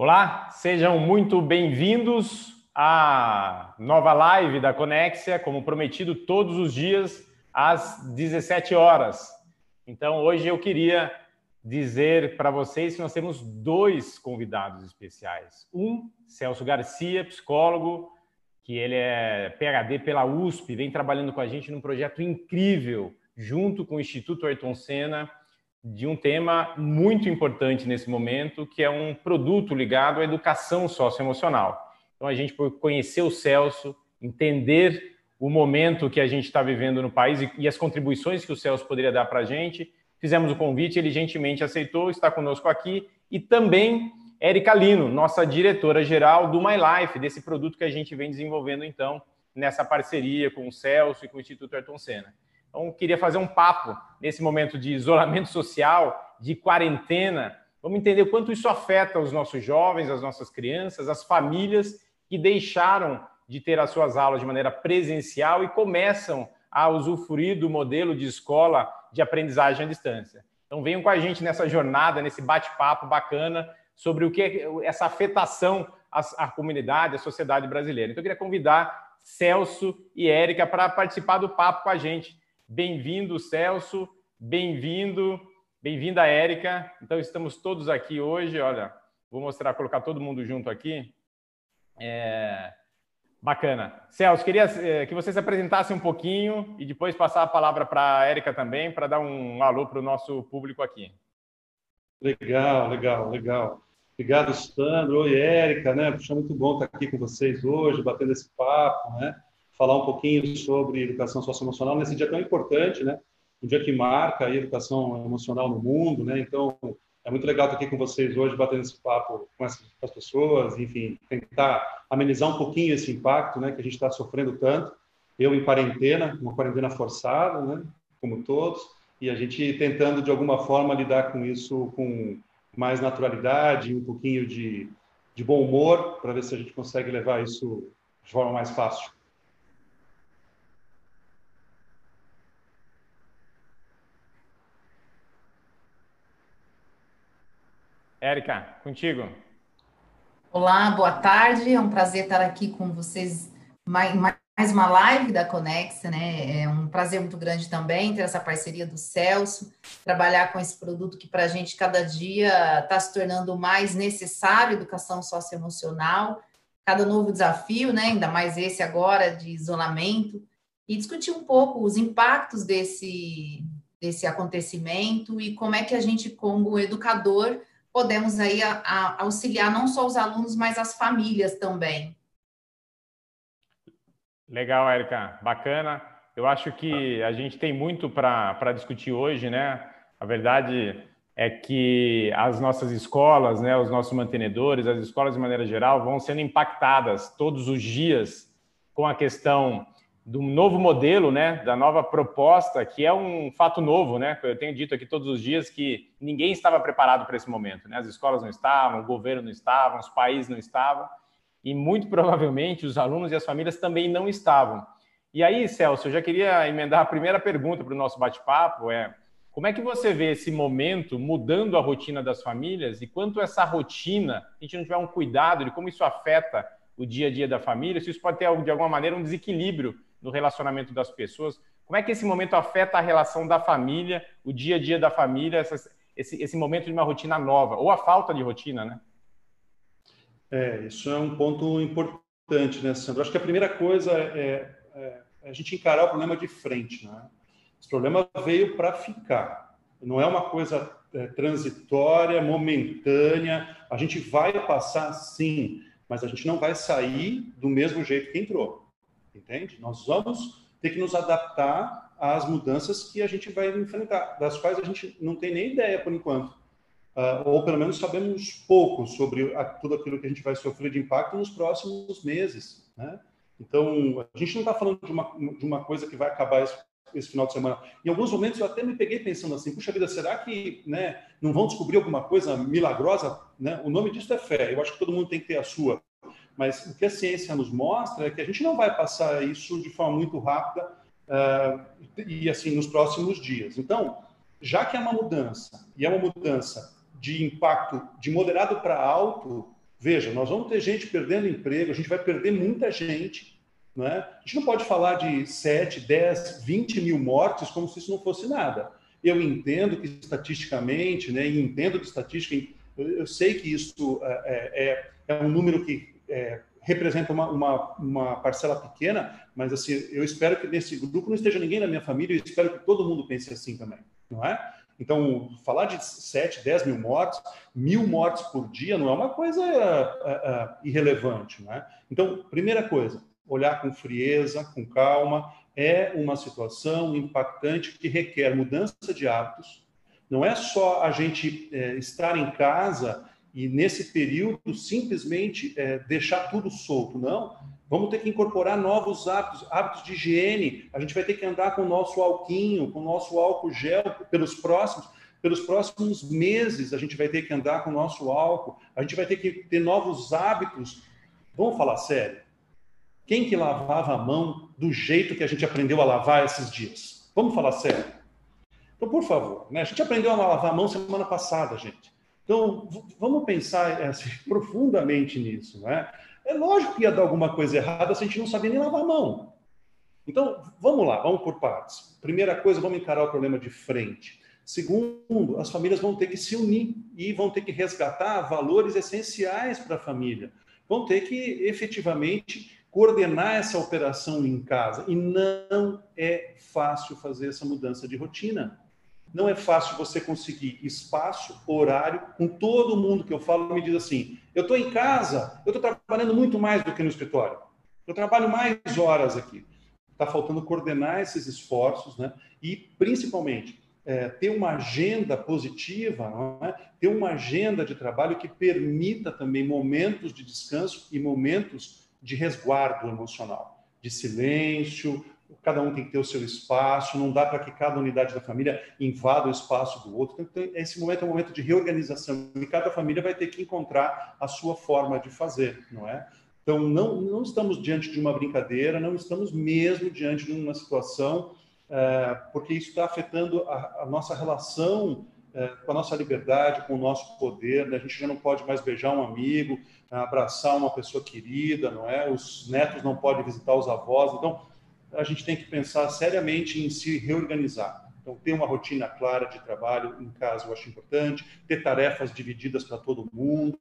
Olá, sejam muito bem-vindos à nova live da Conexia, como prometido todos os dias às 17 horas. Então, hoje eu queria dizer para vocês que nós temos dois convidados especiais. Um, Celso Garcia, psicólogo, que ele é PhD pela USP, vem trabalhando com a gente num projeto incrível, junto com o Instituto Ayrton Senna, de um tema muito importante nesse momento, que é um produto ligado à educação socioemocional. Então, a gente, por conhecer o Celso, entender o momento que a gente está vivendo no país e, as contribuições que o Celso poderia dar para a gente, fizemos o convite, ele gentilmente aceitou, está conosco aqui, e também Érica Lino, nossa diretora-geral do My Life, desse produto que a gente vem desenvolvendo, então, nessa parceria com o Celso e com o Instituto Ayrton Senna. Então, queria fazer um papo nesse momento de isolamento social, de quarentena. Vamos entender o quanto isso afeta os nossos jovens, as nossas crianças, as famílias que deixaram de ter as suas aulas de maneira presencial e começam a usufruir do modelo de escola de aprendizagem à distância. Então, venham com a gente nessa jornada, nesse bate-papo bacana sobre o que é essa afetação à, comunidade, à sociedade brasileira. Então, eu queria convidar Celso e Érica para participar do papo com a gente. Bem-vindo, Celso. Bem-vindo. Bem-vinda, Érica. Então, estamos todos aqui hoje. Olha, vou mostrar, colocar todo mundo junto aqui. É... Bacana. Celso, queria é, que você se apresentasse um pouquinho e depois passar a palavra para a Érica também, para dar um alô para o nosso público aqui. Legal, legal, legal. Obrigado, Sandro. Oi, Érica, né? Puxa, muito bom estar aqui com vocês hoje, batendo esse papo, né? Falar um pouquinho sobre educação socioemocional nesse dia tão importante, né? Um dia que marca a educação emocional no mundo, né? Então, é muito legal estar aqui com vocês hoje, batendo esse papo com, as pessoas, enfim, tentar amenizar um pouquinho esse impacto, né? Que a gente está sofrendo tanto. Eu em quarentena, uma quarentena forçada, né? Como todos, e a gente tentando, de alguma forma, lidar com isso com mais naturalidade, um pouquinho de, de bom humor, para ver se a gente consegue levar isso de forma mais fácil. Érica, contigo. Olá, boa tarde. É um prazer estar aqui com vocês mais, mais uma live da Conexa, né? É um prazer muito grande também ter essa parceria do Celso, trabalhar com esse produto que para a gente cada dia está se tornando mais necessário, educação socioemocional, cada novo desafio, né? Ainda mais esse agora de isolamento, e discutir um pouco os impactos desse, desse acontecimento e como é que a gente, como educador, podemos aí a, a auxiliar não só os alunos, mas as famílias também. Legal, Érica, bacana. Eu acho que a gente tem muito para discutir hoje, né? A verdade é que as nossas escolas, né, os nossos mantenedores, as escolas de maneira geral, vão sendo impactadas todos os dias com a questão do novo modelo, né, da nova proposta, que é um fato novo, né? Eu tenho dito aqui todos os dias que ninguém estava preparado para esse momento, né? As escolas não estavam, o governo não estava, os países não estavam e muito provavelmente os alunos e as famílias também não estavam. E aí, Celso, eu já queria emendar a primeira pergunta para o nosso bate-papo, é como é que você vê esse momento mudando a rotina das famílias e quanto essa rotina, a gente não tiver um cuidado de como isso afeta o dia a dia da família, se isso pode ter, de alguma maneira, um desequilíbrio no relacionamento das pessoas, como é que esse momento afeta a relação da família, o dia a dia da família, esse, esse momento de uma rotina nova, ou a falta de rotina, né? É, isso é um ponto importante, né, Sandro? Acho que a primeira coisa é, é, é a gente encarar o problema de frente. Né? Esse problema veio para ficar. Não é uma coisa é, transitória, momentânea. A gente vai passar, sim, mas a gente não vai sair do mesmo jeito que entrou. Entende? Nós vamos ter que nos adaptar às mudanças que a gente vai enfrentar, das quais a gente não tem nem ideia por enquanto uh, ou pelo menos sabemos pouco sobre a, tudo aquilo que a gente vai sofrer de impacto nos próximos meses. Né? Então, a gente não está falando de uma, de uma coisa que vai acabar esse, esse, final de semana. Em alguns momentos eu até me peguei pensando assim, puxa vida, será que né, não vão descobrir alguma coisa milagrosa? Né? O nome disso é fé, eu acho que todo mundo tem que ter a sua. Mas o que a ciência nos mostra é que a gente não vai passar isso de forma muito rápida uh, e assim nos próximos dias. Então, já que é uma mudança, e é uma mudança de impacto de moderado para alto, Veja, nós vamos ter gente perdendo emprego, a gente vai perder muita gente. Não é? A gente não pode falar de 7, 10, 20 mil mortes como se isso não fosse nada. Eu entendo que estatisticamente, né, e entendo de estatística, eu sei que isso é, é, é um número que é, representa uma, uma, uma, parcela pequena, mas assim, eu espero que nesse grupo não esteja ninguém na minha família, eu espero que todo mundo pense assim também, não é? Então, falar de 7, 10 mil mortes, mil mortes por dia não é uma coisa uh, uh, irrelevante. Não é? Então, primeira coisa, olhar com frieza, com calma, é uma situação impactante que requer mudança de hábitos. Não é só a gente é, estar em casa e, nesse período, simplesmente é, deixar tudo solto. Não. Vamos ter que incorporar novos hábitos, hábitos de higiene. A gente vai ter que andar com o nosso alquinho, com o nosso álcool gel pelos próximos, pelos próximos meses. A gente vai ter que andar com o nosso álcool. A gente vai ter que ter novos hábitos. Vamos falar sério. Quem que lavava a mão do jeito que a gente aprendeu a lavar esses dias? Vamos falar sério. Então, por favor, né? a gente aprendeu a lavar a mão semana passada, gente. Então, vamos pensar assim, profundamente nisso, né? É lógico que ia dar alguma coisa errada se a gente não sabia nem lavar a mão. Então, vamos lá, vamos por partes. Primeira coisa, vamos encarar o problema de frente. Segundo, as famílias vão ter que se unir e vão ter que resgatar valores essenciais para a família. Vão ter que efetivamente coordenar essa operação em casa. E não é fácil fazer essa mudança de rotina. Não é fácil você conseguir espaço, horário, com todo mundo que eu falo me diz assim: eu estou em casa, eu estou trabalhando muito mais do que no escritório. Eu trabalho mais horas aqui. Está faltando coordenar esses esforços, né? E principalmente é, ter uma agenda positiva, é? ter uma agenda de trabalho que permita também momentos de descanso e momentos de resguardo emocional, de silêncio, cada um tem que ter o seu espaço, não dá para que cada unidade da família invada o espaço do outro. Então, esse momento é um momento de reorganização e cada família vai ter que encontrar a sua forma de fazer, não é? Então, não, não estamos diante de uma brincadeira, não estamos mesmo diante de uma situação, é, porque isso está afetando a, a, nossa relação é, com a nossa liberdade, com o nosso poder. Né? A gente já não pode mais beijar um amigo, abraçar uma pessoa querida, não é? Os netos não podem visitar os avós. Então, a gente tem que pensar seriamente em se reorganizar. Então, ter uma rotina clara de trabalho em casa eu acho importante, ter tarefas divididas para todo mundo,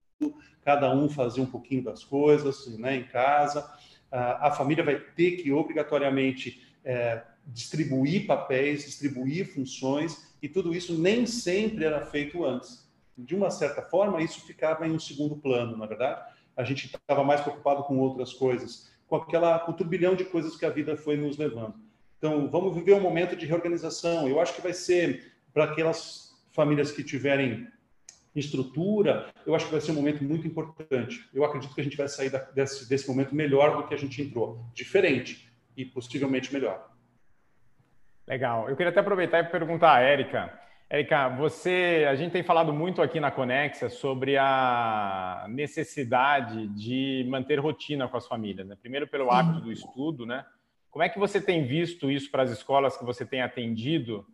cada um fazer um pouquinho das coisas né, em casa. A família vai ter que obrigatoriamente é, distribuir papéis, distribuir funções, e tudo isso nem sempre era feito antes. De uma certa forma, isso ficava em um segundo plano, na verdade. A gente estava mais preocupado com outras coisas com aquela com o turbilhão de coisas que a vida foi nos levando. Então, vamos viver um momento de reorganização. Eu acho que vai ser para aquelas famílias que tiverem estrutura, eu acho que vai ser um momento muito importante. Eu acredito que a gente vai sair desse, desse momento melhor do que a gente entrou, diferente e possivelmente melhor. Legal. Eu queria até aproveitar e perguntar à Érica. Érica, você, a gente tem falado muito aqui na Conexia sobre a necessidade de manter rotina com as famílias, né? Primeiro pelo hábito do estudo, né? Como é que você tem visto isso para as escolas que você tem atendido,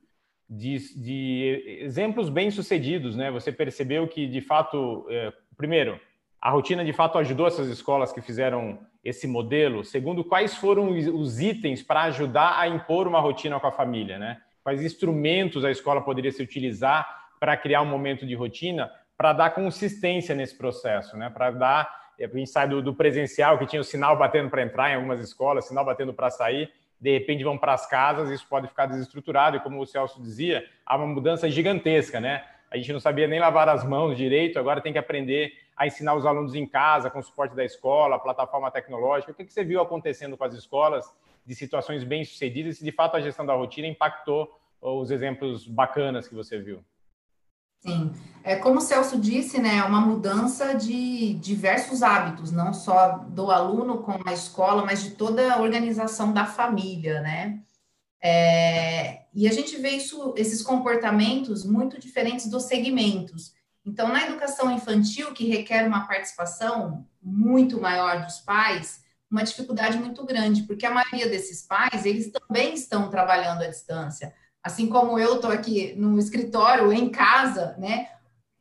de, de exemplos bem sucedidos, né? Você percebeu que de fato, é, primeiro, a rotina de fato ajudou essas escolas que fizeram esse modelo. Segundo, quais foram os itens para ajudar a impor uma rotina com a família, né? Quais instrumentos a escola poderia se utilizar para criar um momento de rotina para dar consistência nesse processo, né? Para dar, a gente sai do, do, presencial que tinha o sinal batendo para entrar em algumas escolas, sinal batendo para sair, de repente vão para as casas, isso pode ficar desestruturado e como o Celso dizia, há uma mudança gigantesca, né? A gente não sabia nem lavar as mãos direito, agora tem que aprender a ensinar os alunos em casa, com o suporte da escola, plataforma tecnológica. O que você viu acontecendo com as escolas de situações bem sucedidas e de fato a gestão da rotina impactou os exemplos bacanas que você viu. Sim, é como o Celso disse, né, é uma mudança de diversos hábitos, não só do aluno com a escola, mas de toda a organização da família, né? É, e a gente vê isso, esses comportamentos muito diferentes dos segmentos. Então, na educação infantil, que requer uma participação muito maior dos pais, uma dificuldade muito grande, porque a maioria desses pais, eles também estão trabalhando à distância. Assim como eu estou aqui no escritório, em casa, né?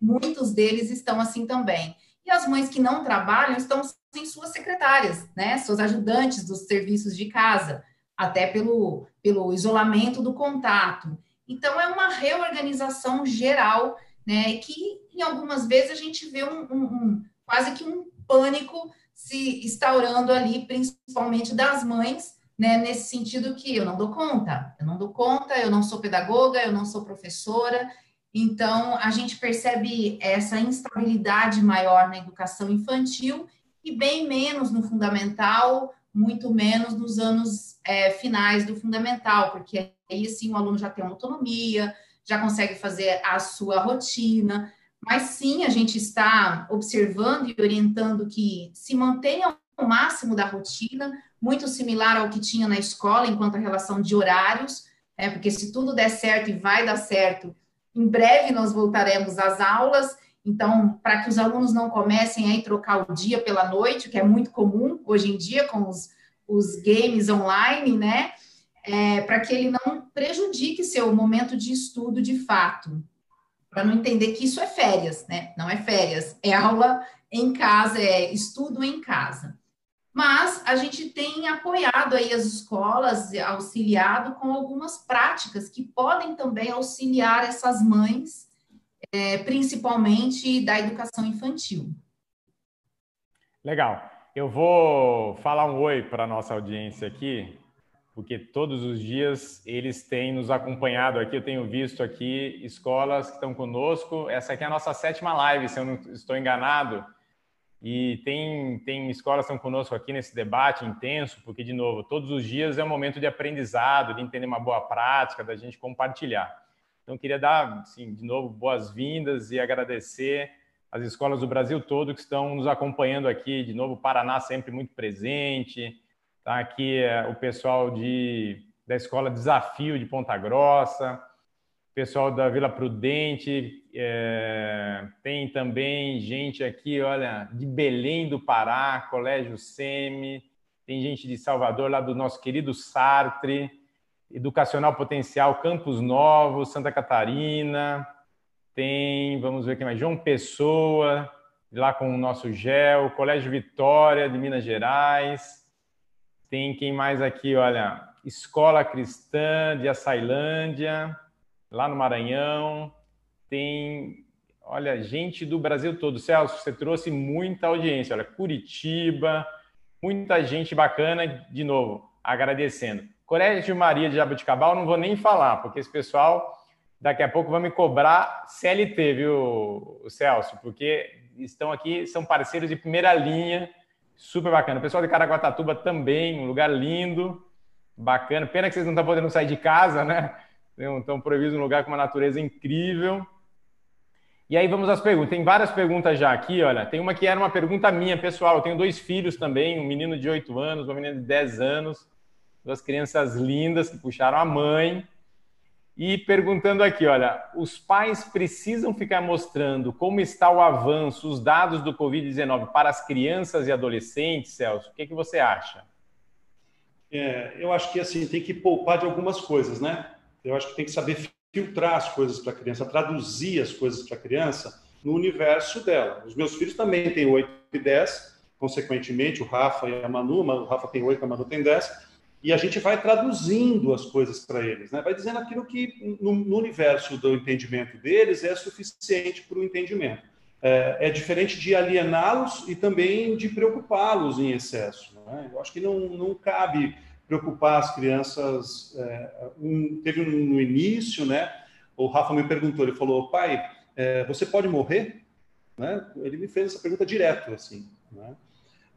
Muitos deles estão assim também. e as mães que não trabalham estão sem suas secretárias, né, suas ajudantes dos serviços de casa, até pelo, pelo isolamento do contato. Então, é uma reorganização geral, né, que em algumas vezes a gente vê um, um, um quase que um pânico se instaurando ali, principalmente das mães, né, nesse sentido que eu não dou conta, eu não dou conta, eu não sou pedagoga, eu não sou professora, então a gente percebe essa instabilidade maior na educação infantil e bem menos no fundamental, muito menos nos anos é, finais do fundamental, porque aí sim o aluno já tem autonomia, já consegue fazer a sua rotina, mas sim a gente está observando e orientando que se mantenha o máximo da rotina, muito similar ao que tinha na escola, enquanto a relação de horários, é, porque se tudo der certo e vai dar certo, em breve nós voltaremos às aulas, então, para que os alunos não comecem a trocar o dia pela noite, que é muito comum hoje em dia com os, os games online, né? É, para que ele não prejudique seu momento de estudo de fato. Para não entender que isso é férias, né? Não é férias, é aula em casa, é estudo em casa. Mas a gente tem apoiado aí as escolas, auxiliado com algumas práticas que podem também auxiliar essas mães é, principalmente da educação infantil. Legal. Eu vou falar um oi para a nossa audiência aqui, porque todos os dias eles têm nos acompanhado aqui. Eu tenho visto aqui escolas que estão conosco. Essa aqui é a nossa sétima live, se eu não estou enganado. E tem, tem escolas que estão conosco aqui nesse debate intenso, porque, de novo, todos os dias é um momento de aprendizado, de entender uma boa prática, da gente compartilhar. Então, queria dar, assim, de novo, boas-vindas e agradecer as escolas do Brasil todo que estão nos acompanhando aqui. De novo, Paraná sempre muito presente. Tá aqui é, o pessoal de, da Escola Desafio de Ponta Grossa, pessoal da Vila Prudente, é, tem também gente aqui, olha, de Belém do Pará, Colégio Semi, tem gente de Salvador, lá do nosso querido Sartre, Educacional Potencial Campos Novos, Santa Catarina, tem, vamos ver quem mais, João Pessoa, lá com o nosso GEL, Colégio Vitória de Minas Gerais, tem quem mais aqui, olha, Escola Cristã de Açailândia, lá no Maranhão, tem, olha, gente do Brasil todo. Celso, você trouxe muita audiência, olha, Curitiba, muita gente bacana, de novo, agradecendo. Colégio Maria de Jabuticabal, não vou nem falar, porque esse pessoal daqui a pouco vai me cobrar CLT, viu, Celso? Porque estão aqui, são parceiros de primeira linha, super bacana. O pessoal de Caraguatatuba também, um lugar lindo, bacana. Pena que vocês não estão podendo sair de casa, né? Estão proibidos um lugar com uma natureza incrível. E aí vamos às perguntas. Tem várias perguntas já aqui, olha. Tem uma que era uma pergunta minha, pessoal. Eu tenho dois filhos também, um menino de 8 anos, uma menina de 10 anos duas crianças lindas que puxaram a mãe. E perguntando aqui, olha, os pais precisam ficar mostrando como está o avanço, os dados do Covid-19 para as crianças e adolescentes, Celso? O que, que você acha? É, eu acho que assim tem que poupar de algumas coisas, né? Eu acho que tem que saber filtrar as coisas para a criança, traduzir as coisas para a criança no universo dela. Os meus filhos também têm 8 e 10, consequentemente, o Rafa e a Manu, o Rafa tem 8, a Manu tem 10 e a gente vai traduzindo as coisas para eles, né? vai dizendo aquilo que no, no, universo do entendimento deles é suficiente para o entendimento. É, é, diferente de aliená-los e também de preocupá-los em excesso. Né? Eu acho que não, não cabe preocupar as crianças. É, um, teve um, no início, né? O Rafa me perguntou, ele falou, pai, é, você pode morrer? Né? Ele me fez essa pergunta direto, assim. Né?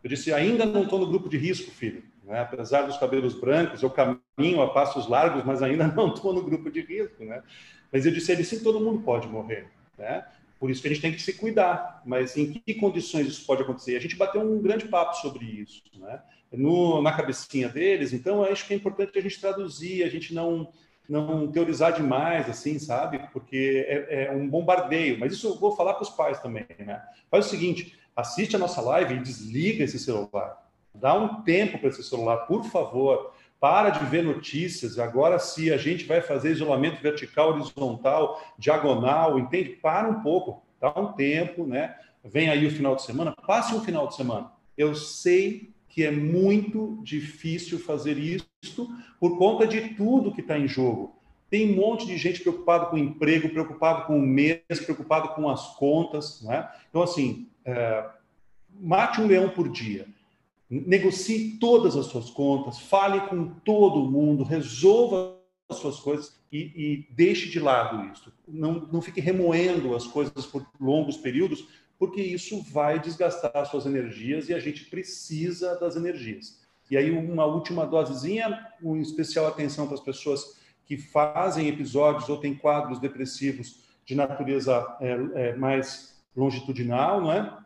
Eu disse, ainda não estou no grupo de risco, filho. Né? Apesar dos cabelos brancos, eu caminho a passos largos, mas ainda não estou no grupo de risco. Né? Mas eu disse ele, sim, todo mundo pode morrer. Né? Por isso que a gente tem que se cuidar. Mas em que condições isso pode acontecer? A gente bateu um grande papo sobre isso. Né? No, na cabecinha deles, então acho que é importante a gente traduzir, a gente não não teorizar demais, assim, sabe? Porque é, é, um bombardeio. Mas isso eu vou falar para os pais também, né? Faz o seguinte: assiste a nossa live e desliga esse celular. Dá um tempo para esse celular, por favor. Para de ver notícias. Agora, se a gente vai fazer isolamento vertical, horizontal, diagonal, entende? Para um pouco, dá um tempo, né? vem aí o final de semana, passe um final de semana. Eu sei que é muito difícil fazer isso por conta de tudo que está em jogo. Tem um monte de gente preocupado com o emprego, preocupado com o mês, preocupado com as contas. Não é? Então, assim, é, mate um leão por dia. Negocie todas as suas contas, fale com todo mundo, resolva as suas coisas e, e deixe de lado isso. Não, não fique remoendo as coisas por longos períodos, porque isso vai desgastar as suas energias e a gente precisa das energias. E aí, uma última dosezinha, um especial atenção para as pessoas que fazem episódios ou têm quadros depressivos de natureza é, é, mais longitudinal, não é?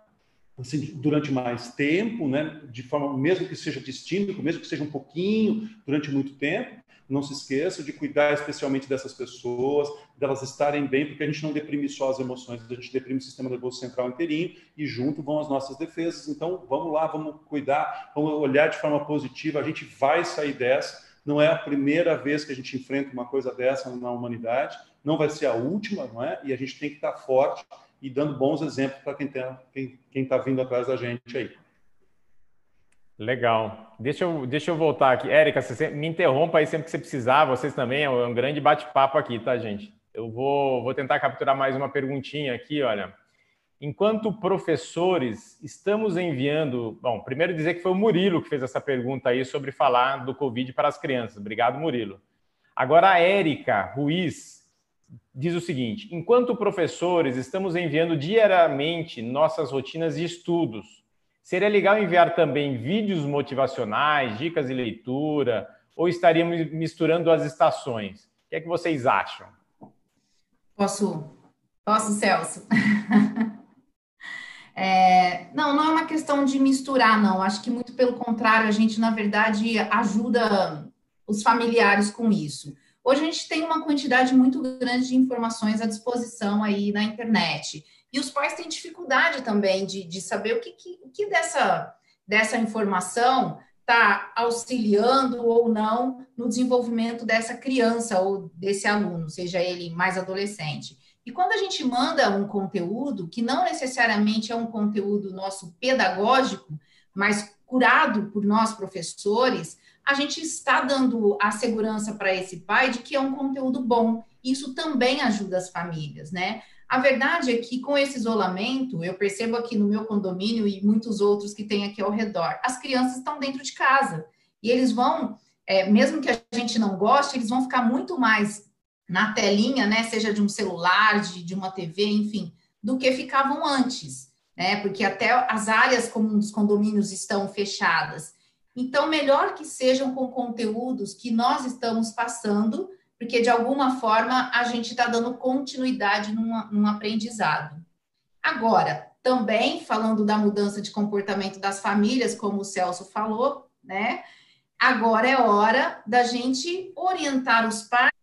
Assim, durante mais tempo, né? De forma, mesmo que seja distinto, mesmo que seja um pouquinho, durante muito tempo, não se esqueça de cuidar especialmente dessas pessoas, delas estarem bem, porque a gente não deprime só as emoções, a gente deprime o sistema nervoso central inteirinho e junto vão as nossas defesas. Então, vamos lá, vamos cuidar, vamos olhar de forma positiva, a gente vai sair dessa. Não é a primeira vez que a gente enfrenta uma coisa dessa na humanidade, não vai ser a última, não é? E a gente tem que estar forte e dando bons exemplos para quem está quem, quem tá vindo atrás da gente aí. Legal. Deixa eu, deixa eu voltar aqui. Érica, você me interrompa aí sempre que você precisar. Vocês também, é um grande bate-papo aqui, tá, gente? Eu vou, vou tentar capturar mais uma perguntinha aqui, olha. Enquanto professores, estamos enviando. Bom, primeiro dizer que foi o Murilo que fez essa pergunta aí sobre falar do Covid para as crianças. Obrigado, Murilo. Agora, a Érica Ruiz diz o seguinte: enquanto professores, estamos enviando diariamente nossas rotinas de estudos Seria legal enviar também vídeos motivacionais, dicas de leitura, ou estaríamos misturando as estações? O que é que vocês acham? Posso? Posso, Celso? é, não, não é uma questão de misturar, não. Acho que muito pelo contrário, a gente, na verdade, ajuda os familiares com isso. Hoje a gente tem uma quantidade muito grande de informações à disposição aí na internet. E os pais têm dificuldade também de, de saber o que, que, o que dessa, dessa informação está auxiliando ou não no desenvolvimento dessa criança ou desse aluno, seja ele mais adolescente. E quando a gente manda um conteúdo, que não necessariamente é um conteúdo nosso pedagógico, mas curado por nós professores, a gente está dando a segurança para esse pai de que é um conteúdo bom. Isso também ajuda as famílias, né? A verdade é que com esse isolamento, eu percebo aqui no meu condomínio e muitos outros que tem aqui ao redor, as crianças estão dentro de casa e eles vão, é, mesmo que a gente não goste, eles vão ficar muito mais na telinha, né, seja de um celular, de, de uma TV, enfim, do que ficavam antes, né, porque até as áreas comuns dos condomínios estão fechadas. Então, melhor que sejam com conteúdos que nós estamos passando porque de alguma forma a gente está dando continuidade num, aprendizado. Agora, também falando da mudança de comportamento das famílias, como o Celso falou, né? Agora é hora da gente orientar os pais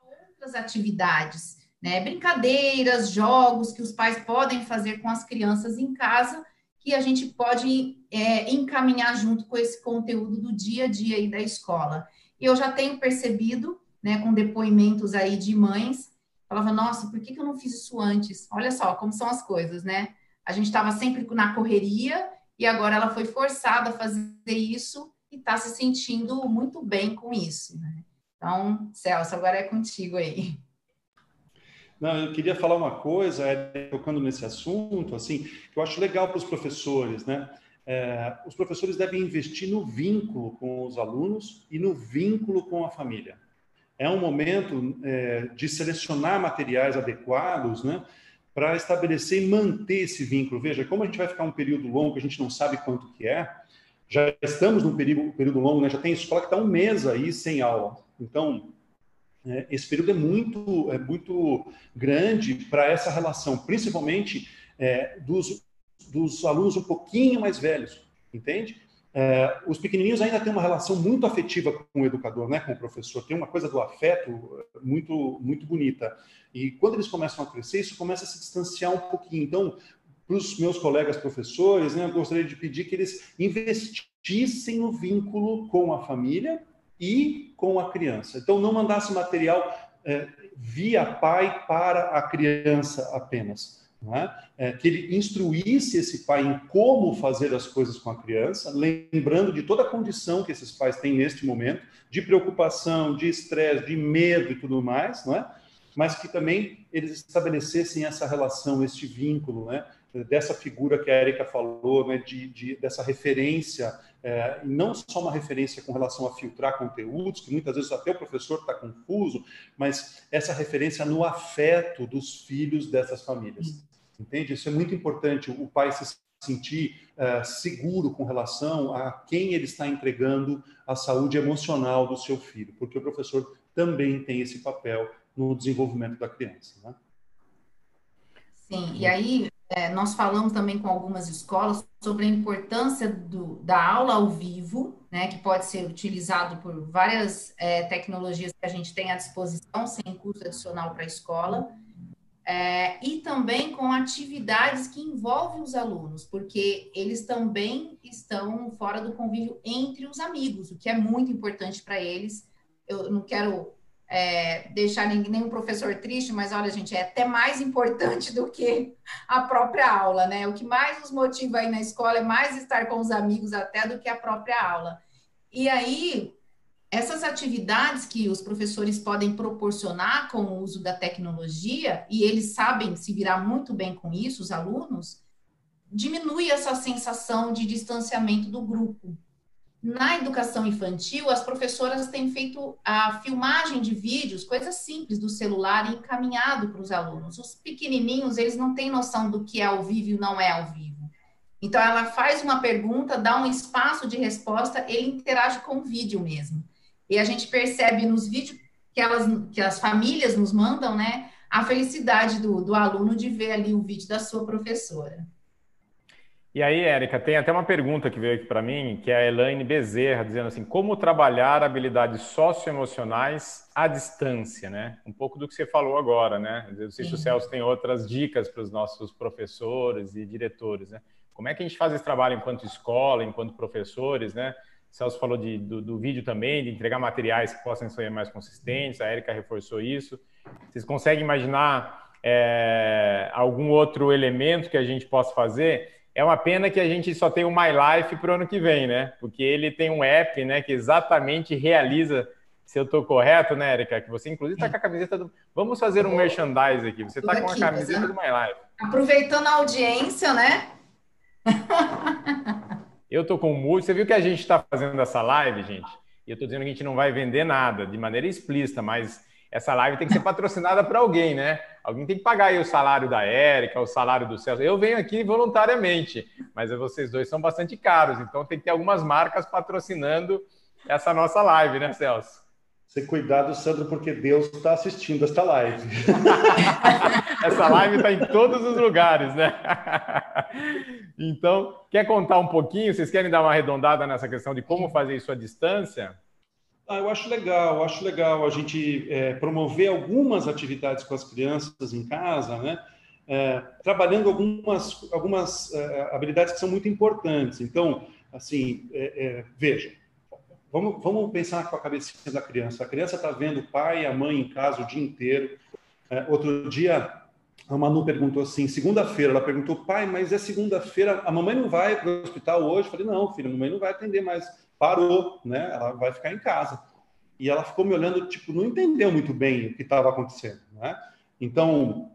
a outras atividades, né? Brincadeiras, jogos que os pais podem fazer com as crianças em casa, que a gente pode é, encaminhar junto com esse conteúdo do dia a dia aí da escola. Eu já tenho percebido né, com depoimentos aí de mães, falava, nossa, por que, que eu não fiz isso antes? Olha só como são as coisas, né? A gente estava sempre na correria e agora ela foi forçada a fazer isso e está se sentindo muito bem com isso. Né? Então, Celso, agora é contigo aí. Não, eu queria falar uma coisa, é, tocando nesse assunto, assim, que eu acho legal para os professores, né? É, os professores devem investir no vínculo com os alunos e no vínculo com a família é um momento é, de selecionar materiais adequados, né? Para estabelecer e manter esse vínculo. Veja, como a gente vai ficar um período longo, que a gente não sabe quanto que é, já estamos num período, período longo, né? já tem escola que está um mês aí sem aula. Então, é, esse período é muito, é muito grande para essa relação, principalmente é, dos, dos alunos um pouquinho mais velhos, entende? É, os pequenininhos ainda têm uma relação muito afetiva com o educador, né, com o professor. Tem uma coisa do afeto muito, muito bonita. E quando eles começam a crescer, isso começa a se distanciar um pouquinho. Então, para os meus colegas professores, né, eu gostaria de pedir que eles investissem no vínculo com a família e com a criança. Então, não mandasse material é, via pai para a criança apenas é? É, que ele instruísse esse pai em como fazer as coisas com a criança, lembrando de toda a condição que esses pais têm neste momento, de preocupação, de estresse, de medo e tudo mais, não é? mas que também eles estabelecessem essa relação, este vínculo, né? dessa figura que a Erika falou, né? de, de dessa referência, é, não só uma referência com relação a filtrar conteúdos, que muitas vezes até o professor está confuso, mas essa referência no afeto dos filhos dessas famílias. Entende? Isso é muito importante, o pai se sentir uh, seguro com relação a quem ele está entregando a saúde emocional do seu filho, porque o professor também tem esse papel no desenvolvimento da criança. Né? Sim, e aí é, nós falamos também com algumas escolas sobre a importância do, da aula ao vivo, né, que pode ser utilizado por várias é, tecnologias que a gente tem à disposição, sem custo adicional para a escola, é, e também com atividades que envolvem os alunos, porque eles também estão fora do convívio entre os amigos, o que é muito importante para eles. Eu não quero é, deixar nenhum professor triste, mas olha, gente, é até mais importante do que a própria aula, né? O que mais os motiva aí na escola é mais estar com os amigos até do que a própria aula. E aí, essas atividades que os professores podem proporcionar com o uso da tecnologia, e eles sabem se virar muito bem com isso, os alunos, diminui essa sensação de distanciamento do grupo. Na educação infantil, as professoras têm feito a filmagem de vídeos, coisas simples do celular, encaminhado para os alunos. Os pequenininhos, eles não têm noção do que é ao vivo e não é ao vivo. Então, ela faz uma pergunta, dá um espaço de resposta, ele interage com o vídeo mesmo. E a gente percebe nos vídeos que, elas, que as famílias nos mandam, né, a felicidade do, do aluno de ver ali o vídeo da sua professora. E aí, Érica, tem até uma pergunta que veio aqui para mim, que é a Elaine Bezerra, dizendo assim: como trabalhar habilidades socioemocionais à distância, né? Um pouco do que você falou agora, né? Não sei se o Celso tem outras dicas para os nossos professores e diretores, né? Como é que a gente faz esse trabalho enquanto escola, enquanto professores, né? Celso falou de, do, do, vídeo também, de entregar materiais que possam ser mais consistentes, a Érica reforçou isso. Vocês conseguem imaginar é, algum outro elemento que a gente possa fazer? É uma pena que a gente só tem o My Life para o ano que vem, né? Porque ele tem um app né, que exatamente realiza, se eu estou correto, né, Érica? Que você, inclusive, está com a camiseta do. Vamos fazer um merchandise aqui. Você está com a camiseta do My Life. Aproveitando a audiência, né? Eu tô com o Você viu que a gente está fazendo essa live, gente? E eu estou dizendo que a gente não vai vender nada de maneira explícita, mas essa live tem que ser patrocinada para alguém, né? Alguém tem que pagar aí o salário da Érica, o salário do Celso. Eu venho aqui voluntariamente, mas vocês dois são bastante caros, então tem que ter algumas marcas patrocinando essa nossa live, né, Celso? Você cuidado, Sandro, porque Deus está assistindo esta live. essa live está em todos os lugares, né? então, quer contar um pouquinho? Vocês querem dar uma arredondada nessa questão de como fazer isso à distância? Ah, eu acho legal, eu acho legal a gente é, promover algumas atividades com as crianças em casa, né? É, trabalhando algumas, algumas é, habilidades que são muito importantes. Então, assim, é, é, veja, Vamos, vamos pensar com a cabecinha da criança. A criança está vendo o pai e a mãe em casa o dia inteiro. É, outro dia, a Manu perguntou assim, segunda-feira, ela perguntou, pai, mas é segunda-feira, a mamãe não vai para o hospital hoje? Eu falei, não, filha, a mamãe não vai atender mais. Parou, né? Ela vai ficar em casa. E ela ficou me olhando, tipo, não entendeu muito bem o que estava acontecendo, né? Então,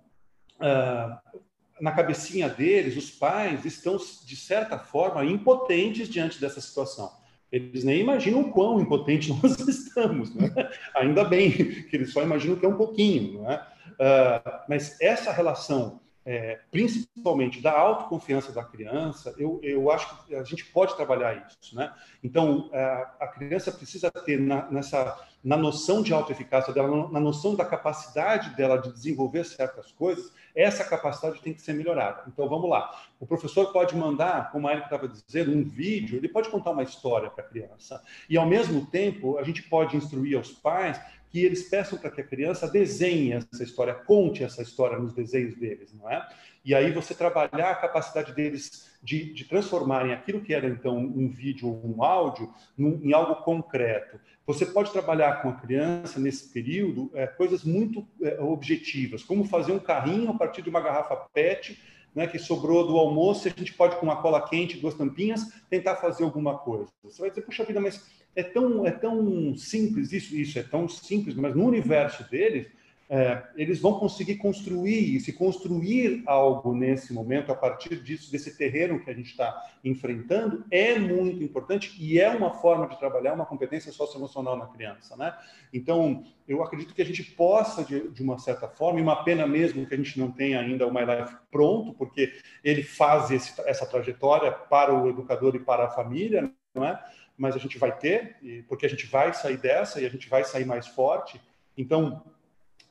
uh, na cabecinha deles, os pais estão, de certa forma, impotentes diante dessa situação. Eles nem imaginam o quão impotente nós estamos. Né? Ainda bem que eles só imaginam que é um pouquinho. Uh, mas essa relação, é, principalmente da autoconfiança da criança, eu, eu acho que a gente pode trabalhar isso. Né? Então, uh, a criança precisa ter na, nessa, na noção de autoeficácia dela, na noção da capacidade dela de desenvolver certas coisas, essa capacidade tem que ser melhorada. Então, vamos lá. O professor pode mandar, como a Erika estava dizendo, um vídeo, ele pode contar uma história para a criança. E, ao mesmo tempo, a gente pode instruir aos pais que eles peçam para que a criança desenhe essa história, conte essa história nos desenhos deles, não é? E aí você trabalhar a capacidade deles de, de transformarem aquilo que era então um vídeo ou um áudio num, em algo concreto. Você pode trabalhar com a criança nesse período é, coisas muito é, objetivas, como fazer um carrinho a partir de uma garrafa PET né, que sobrou do almoço, a gente pode, com uma cola quente, duas tampinhas, tentar fazer alguma coisa. Você vai dizer, puxa vida, mas é tão, é tão simples isso, isso é tão simples, mas no universo deles, é, eles vão conseguir construir, se construir algo nesse momento, a partir disso, desse terreno que a gente está enfrentando, é muito importante e é uma forma de trabalhar uma competência socioemocional na criança. Né? Então, eu acredito que a gente possa, de, de uma certa forma, e uma pena mesmo que a gente não tenha ainda o My Life pronto, porque ele faz esse, essa trajetória para o educador e para a família, não é? mas a gente vai ter, porque a gente vai sair dessa e a gente vai sair mais forte. Então,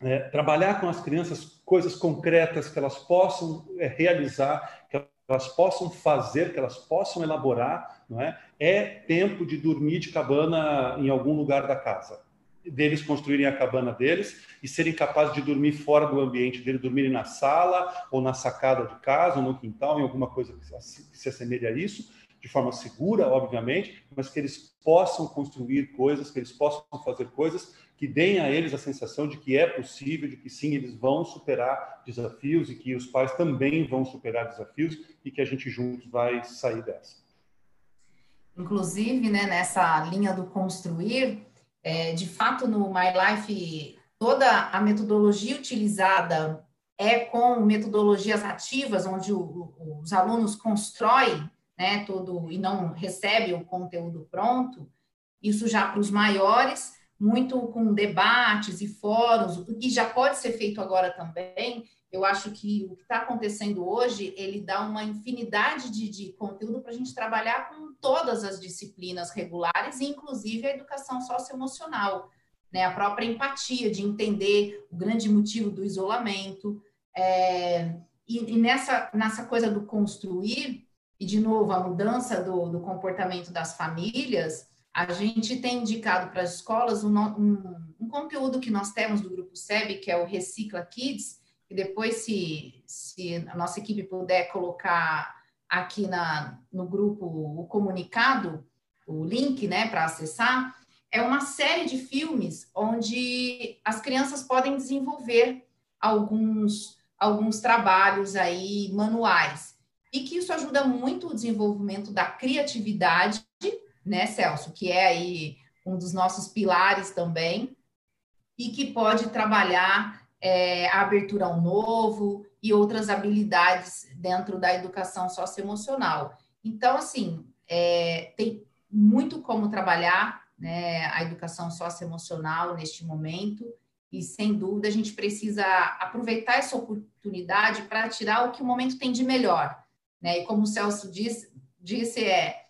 é, trabalhar com as crianças coisas concretas que elas possam é, realizar, que elas possam fazer, que elas possam elaborar, não é? É tempo de dormir de cabana em algum lugar da casa, deles construírem a cabana deles e serem capazes de dormir fora do ambiente dele, dormirem na sala ou na sacada de casa ou no quintal, em alguma coisa que se assemelhe a isso, de forma segura, obviamente, mas que eles possam construir coisas, que eles possam fazer coisas que deem a eles a sensação de que é possível, de que sim, eles vão superar desafios e que os pais também vão superar desafios e que a gente juntos vai sair dessa. Inclusive, né, nessa linha do construir, é, de fato, no My Life, toda a metodologia utilizada é com metodologias ativas, onde o, os alunos constroem né, todo e não recebem o conteúdo pronto. Isso já para os maiores, muito com debates e fóruns, que já pode ser feito agora também. Eu acho que o que está acontecendo hoje, ele dá uma infinidade de, de conteúdo para a gente trabalhar com todas as disciplinas regulares, inclusive a educação socioemocional, né? a própria empatia, de entender o grande motivo do isolamento. É, e, e nessa, nessa coisa do construir, e de novo, a mudança do, do comportamento das famílias, a gente tem indicado para as escolas um, um, um, conteúdo que nós temos do Grupo SEB, que é o Recicla Kids, e depois, se, se a nossa equipe puder colocar aqui na, no grupo o comunicado, o link né, para acessar, é uma série de filmes onde as crianças podem desenvolver alguns, alguns trabalhos aí manuais. E que isso ajuda muito o desenvolvimento da criatividade né, Celso, que é aí um dos nossos pilares também, e que pode trabalhar é, a abertura ao novo e outras habilidades dentro da educação socioemocional. Então, assim, é, tem muito como trabalhar né, a educação socioemocional neste momento, e sem dúvida a gente precisa aproveitar essa oportunidade para tirar o que o momento tem de melhor. Né? E como o Celso disse, disse é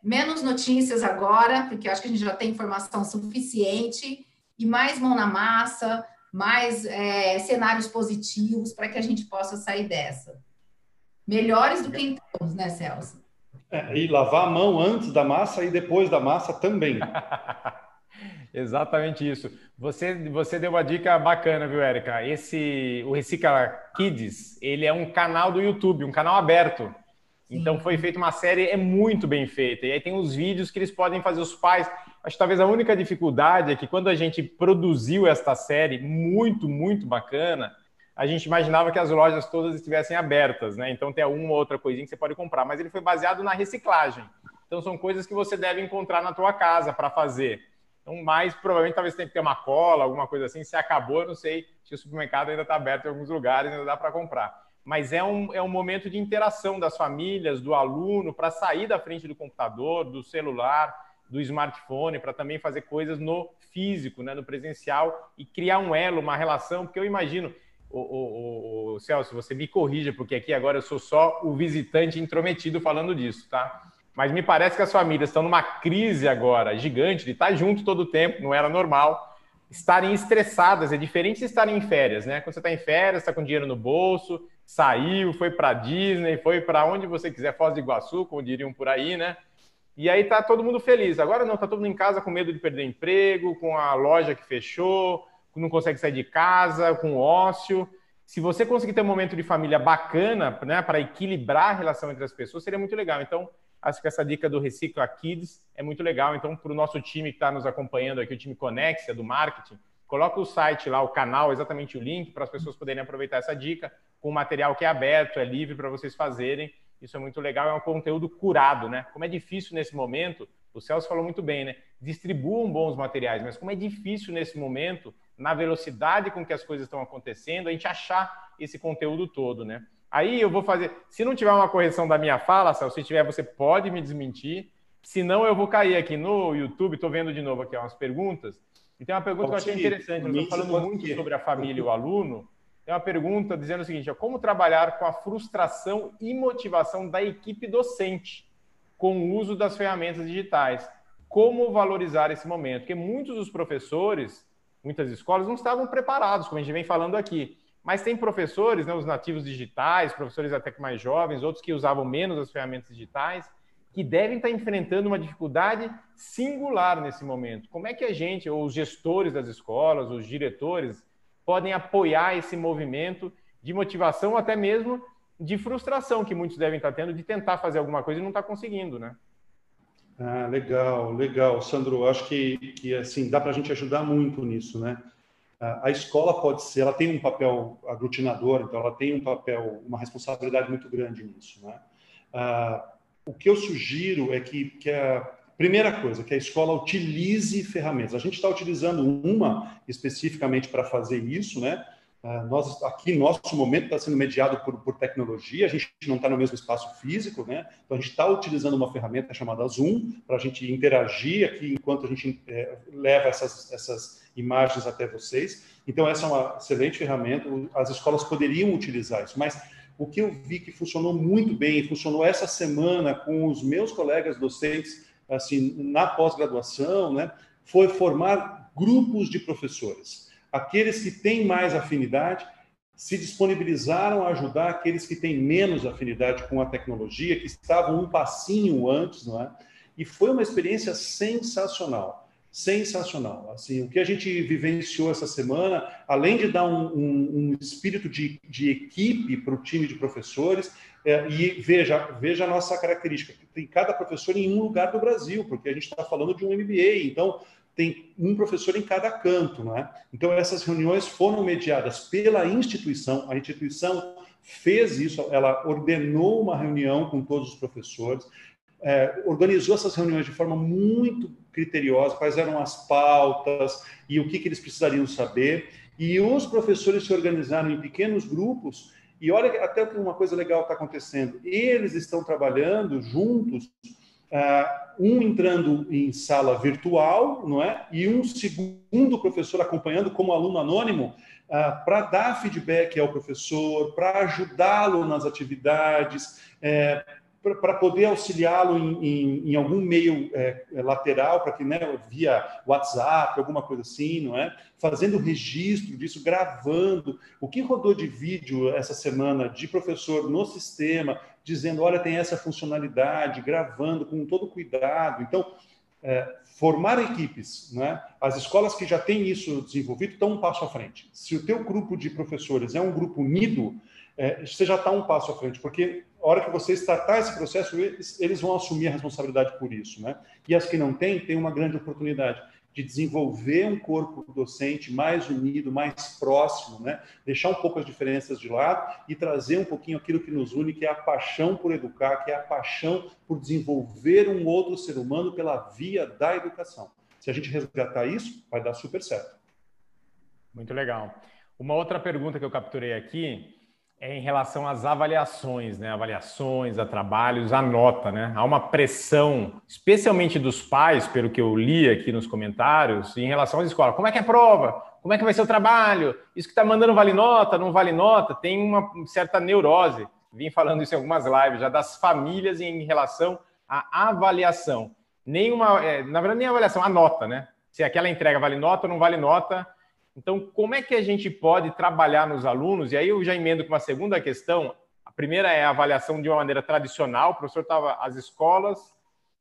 menos notícias agora, porque acho que a gente já tem informação suficiente, e mais mão na massa, mais é, cenários positivos para que a gente possa sair dessa. Melhores do que em todos, né, Celso? É, e lavar a mão antes da massa e depois da massa também. Exatamente isso. Você, você deu uma dica bacana, viu, Érica? Esse, o Recicla Kids, ele é um canal do YouTube, um canal aberto. Então foi feita uma série, é muito bem feita. E aí tem os vídeos que eles podem fazer os pais. Acho que talvez a única dificuldade é que quando a gente produziu esta série, muito, muito bacana, a gente imaginava que as lojas todas estivessem abertas, né? Então tem uma ou outra coisinha que você pode comprar, mas ele foi baseado na reciclagem. Então são coisas que você deve encontrar na tua casa para fazer. Então, mais provavelmente talvez tenha que ter uma cola, alguma coisa assim. Se acabou, eu não sei se o supermercado ainda está aberto em alguns lugares, ainda dá para comprar mas é um, é um momento de interação das famílias, do aluno, para sair da frente do computador, do celular, do smartphone, para também fazer coisas no físico, né, no presencial, e criar um elo, uma relação, porque eu imagino, o, o, o, Celso, você me corrija, porque aqui agora eu sou só o visitante intrometido falando disso, tá? Mas me parece que as famílias estão numa crise agora gigante de estar junto todo o tempo, não era normal. Estarem estressadas, é diferente de estarem em férias, né? Quando você está em férias, está com dinheiro no bolso, saiu, foi para Disney, foi para onde você quiser, Foz do Iguaçu, como diriam por aí, né? E aí tá todo mundo feliz. Agora não, tá todo mundo em casa com medo de perder emprego, com a loja que fechou, não consegue sair de casa, com ócio. se você conseguir ter um momento de família bacana, né, para equilibrar a relação entre as pessoas, seria muito legal. Então, acho que essa dica do Recicla Kids é muito legal. Então, para o nosso time que está nos acompanhando aqui, o time Conexia do marketing, coloca o site lá, o canal, exatamente o link, para as pessoas poderem aproveitar essa dica, com material que é aberto, é livre para vocês fazerem. Isso é muito legal, é um conteúdo curado, né? Como é difícil nesse momento, o Celso falou muito bem, né? Distribuam bons materiais, mas como é difícil nesse momento na velocidade com que as coisas estão acontecendo, a gente achar esse conteúdo todo, né? Aí eu vou fazer. Se não tiver uma correção da minha fala, se tiver, você pode me desmentir. Se não, eu vou cair aqui no YouTube. Estou vendo de novo aqui umas perguntas. E tem uma pergunta que eu achei interessante. Eu estou falando muito sobre a família e o aluno. Tem uma pergunta dizendo o seguinte: como trabalhar com a frustração e motivação da equipe docente com o uso das ferramentas digitais? Como valorizar esse momento? Porque muitos dos professores muitas escolas não estavam preparados, como a gente vem falando aqui. Mas tem professores, né, os nativos digitais, professores até que mais jovens, outros que usavam menos as ferramentas digitais, que devem estar enfrentando uma dificuldade singular nesse momento. Como é que a gente, ou os gestores das escolas, os diretores, podem apoiar esse movimento de motivação, até mesmo de frustração que muitos devem estar tendo de tentar fazer alguma coisa e não estar conseguindo, né? Ah, legal, legal, Sandro. Acho que, que assim dá para a gente ajudar muito nisso, né? A escola pode ser, ela tem um papel aglutinador, então ela tem um papel, uma responsabilidade muito grande nisso, né? O que eu sugiro é que, que a primeira coisa, que a escola utilize ferramentas. A gente está utilizando uma especificamente para fazer isso, né? Uh, nós, aqui, nosso momento está sendo mediado por, por tecnologia, a gente não está no mesmo espaço físico, né? Então, a gente está utilizando uma ferramenta chamada Zoom para a gente interagir aqui enquanto a gente é, leva essas, essas imagens até vocês. Então, essa é uma excelente ferramenta, as escolas poderiam utilizar isso, mas o que eu vi que funcionou muito bem, funcionou essa semana com os meus colegas docentes, assim, na pós-graduação, né? Foi formar grupos de professores aqueles que têm mais afinidade se disponibilizaram a ajudar aqueles que têm menos afinidade com a tecnologia, que estavam um passinho antes, não é? E foi uma experiência sensacional, sensacional. Assim, o que a gente vivenciou essa semana, além de dar um, um, um espírito de, de equipe para o time de professores, é, e veja, veja a nossa característica. Tem cada professor em um lugar do Brasil, porque a gente está falando de um MBA. Então, tem um professor em cada canto, não é? Então essas reuniões foram mediadas pela instituição, a instituição fez isso, ela ordenou uma reunião com todos os professores, é, organizou essas reuniões de forma muito criteriosa, quais eram as pautas e o que, que eles precisariam saber, e os professores se organizaram em pequenos grupos, e olha até que uma coisa legal está acontecendo, eles estão trabalhando juntos um entrando em sala virtual, não é? E um segundo professor acompanhando como aluno anônimo uh, para dar feedback ao professor, para ajudá-lo nas atividades, é, para poder auxiliá-lo em, em, em, algum meio é, lateral, para que, né, via WhatsApp, alguma coisa assim, não é? Fazendo registro disso, gravando. O que rodou de vídeo essa semana de professor no sistema, dizendo, olha, tem essa funcionalidade, gravando com todo cuidado. Então, é, formar equipes, né? As escolas que já têm isso desenvolvido estão um passo à frente. Se o teu grupo de professores é um grupo unido, é, você já está um passo à frente, porque a hora que você startar esse processo, eles, eles vão assumir a responsabilidade por isso, né? E as que não têm, têm uma grande oportunidade de desenvolver um corpo docente mais unido, mais próximo, né? deixar um pouco as diferenças de lado e trazer um pouquinho aquilo que nos une, que é a paixão por educar, que é a paixão por desenvolver um outro ser humano pela via da educação. Se a gente resgatar isso, vai dar super certo. Muito legal. Uma outra pergunta que eu capturei aqui é em relação às avaliações, né? Avaliações, a trabalhos, a nota, né? Há uma pressão, especialmente dos pais, pelo que eu li aqui nos comentários, em relação às escolas. Como é que é a prova? Como é que vai ser o trabalho? Isso que está mandando vale nota, não vale nota? Tem uma certa neurose. Vim falando isso em algumas lives já das famílias em relação à avaliação. Nenhuma, é, na verdade, nem avaliação, a nota, né? Se aquela entrega vale nota ou não vale nota, então, como é que a gente pode trabalhar nos alunos? E aí eu já emendo com uma segunda questão. A primeira é a avaliação de uma maneira tradicional. O professor estava, as escolas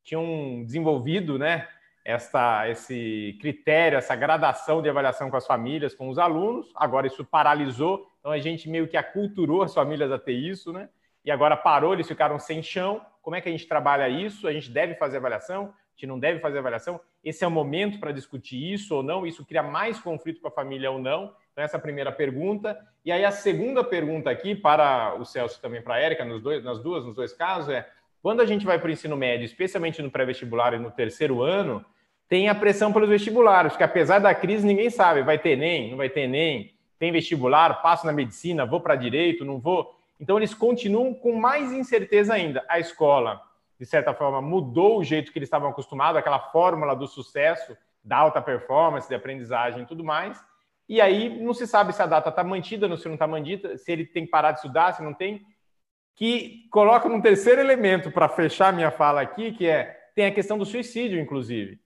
tinham desenvolvido, né, esta, esse critério, essa gradação de avaliação com as famílias, com os alunos. Agora isso paralisou, então a gente meio que aculturou as famílias a ter isso, né? E agora parou, eles ficaram sem chão. Como é que a gente trabalha isso? A gente deve fazer avaliação? Gente não deve fazer avaliação? Esse é o momento para discutir isso ou não? Isso cria mais conflito com a família ou não? Então, essa é a primeira pergunta. E aí, a segunda pergunta aqui, para o Celso e também para a Érica, nos dois, nas duas, nos dois casos, é: quando a gente vai para o ensino médio, especialmente no pré-vestibular e no terceiro ano, tem a pressão pelos vestibulares, que apesar da crise, ninguém sabe, vai ter nem, não vai ter nem, tem vestibular, passo na medicina, vou para direito, não vou. Então eles continuam com mais incerteza ainda. A escola, de certa forma, mudou o jeito que eles estavam acostumados, aquela fórmula do sucesso, da alta performance, de aprendizagem e tudo mais. E aí não se sabe se a data está mantida, se não está mantida, se ele tem que parar de estudar, se não tem. Que coloca num terceiro elemento para fechar minha fala aqui, que é tem a questão do suicídio, inclusive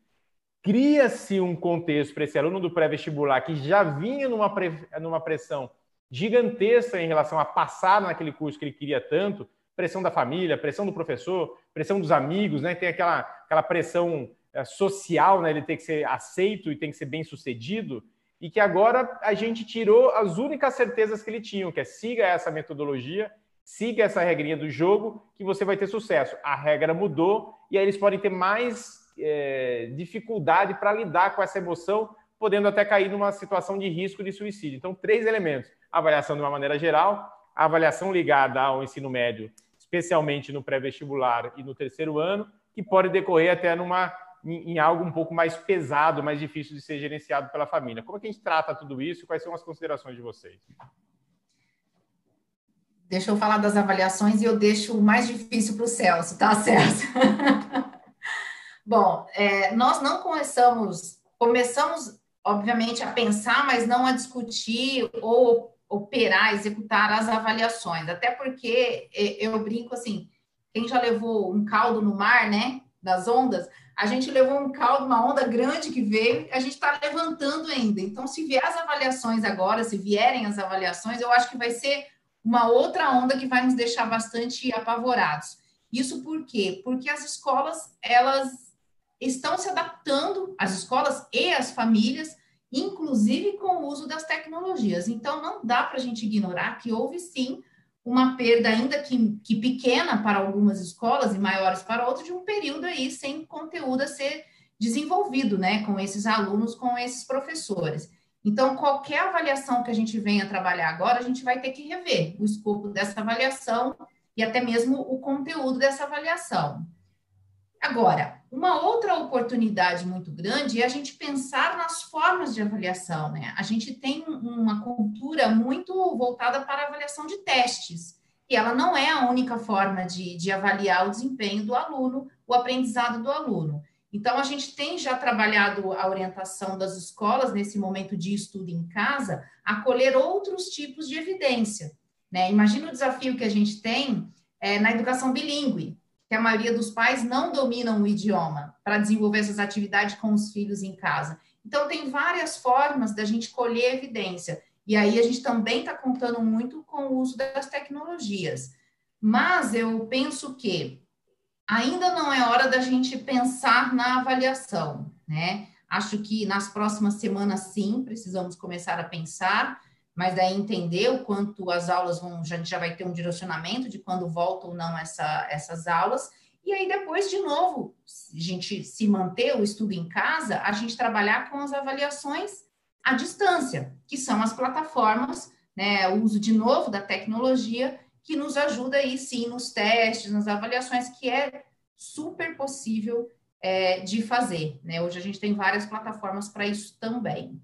cria-se um contexto para esse aluno do pré-vestibular que já vinha numa, pre... numa pressão gigantesca em relação a passar naquele curso que ele queria tanto, pressão da família, pressão do professor, pressão dos amigos, né? Tem aquela, aquela pressão é, social, né? Ele tem que ser aceito e tem que ser bem sucedido, e que agora a gente tirou as únicas certezas que ele tinha, que é siga essa metodologia, siga essa regrinha do jogo, que você vai ter sucesso. A regra mudou e aí eles podem ter mais é, dificuldade para lidar com essa emoção, podendo até cair numa situação de risco de suicídio. Então, três elementos: avaliação de uma maneira geral, avaliação ligada ao ensino médio, especialmente no pré-vestibular e no terceiro ano, que pode decorrer até numa em, em, algo um pouco mais pesado, mais difícil de ser gerenciado pela família. Como é que a gente trata tudo isso quais são as considerações de vocês? Deixa eu falar das avaliações e eu deixo o mais difícil para o Celso, tá, Celso? Bom, é, nós não começamos, começamos, obviamente, a pensar, mas não a discutir ou operar, executar as avaliações, até porque é, eu brinco assim, quem já levou um caldo no mar, né, das ondas, a gente levou um caldo, uma onda grande que veio, a gente está levantando ainda. Então, se vier as avaliações agora, se vierem as avaliações, eu acho que vai ser uma outra onda que vai nos deixar bastante apavorados. Isso por quê? Porque as escolas, elas estão se adaptando, as escolas e as famílias, inclusive com o uso das tecnologias. Então, não dá para a gente ignorar que houve sim uma perda, ainda que, que pequena para algumas escolas e maiores para outras, de um período aí sem conteúdo a ser desenvolvido, né, com esses alunos, com esses professores. Então, qualquer avaliação que a gente venha trabalhar agora, a gente vai ter que rever o escopo dessa avaliação e até mesmo o conteúdo dessa avaliação. Agora, uma outra oportunidade muito grande é a gente pensar nas formas de avaliação, né? A gente tem uma cultura muito voltada para a avaliação de testes, e ela não é a única forma de, de avaliar o desempenho do aluno, o aprendizado do aluno. Então, a gente tem já trabalhado a orientação das escolas nesse momento de estudo em casa, a colher outros tipos de evidência. Né? Imagina o desafio que a gente tem é, na educação bilíngue que a maioria dos pais não dominam o idioma para desenvolver essas atividades com os filhos em casa. Então, tem várias formas da gente colher evidência. E aí, a gente também está contando muito com o uso das tecnologias. Mas eu penso que ainda não é hora da gente pensar na avaliação, né? Acho que nas próximas semanas, sim, precisamos começar a pensar mas daí entender o quanto as aulas vão, a gente já vai ter um direcionamento de quando voltam ou não essa, essas aulas, e aí depois, de novo, a gente se manter o estudo em casa, a gente trabalhar com as avaliações à distância, que são as plataformas, né, o uso de novo da tecnologia, que nos ajuda aí sim nos testes, nas avaliações, que é super possível é, de fazer. Né? Hoje a gente tem várias plataformas para isso também.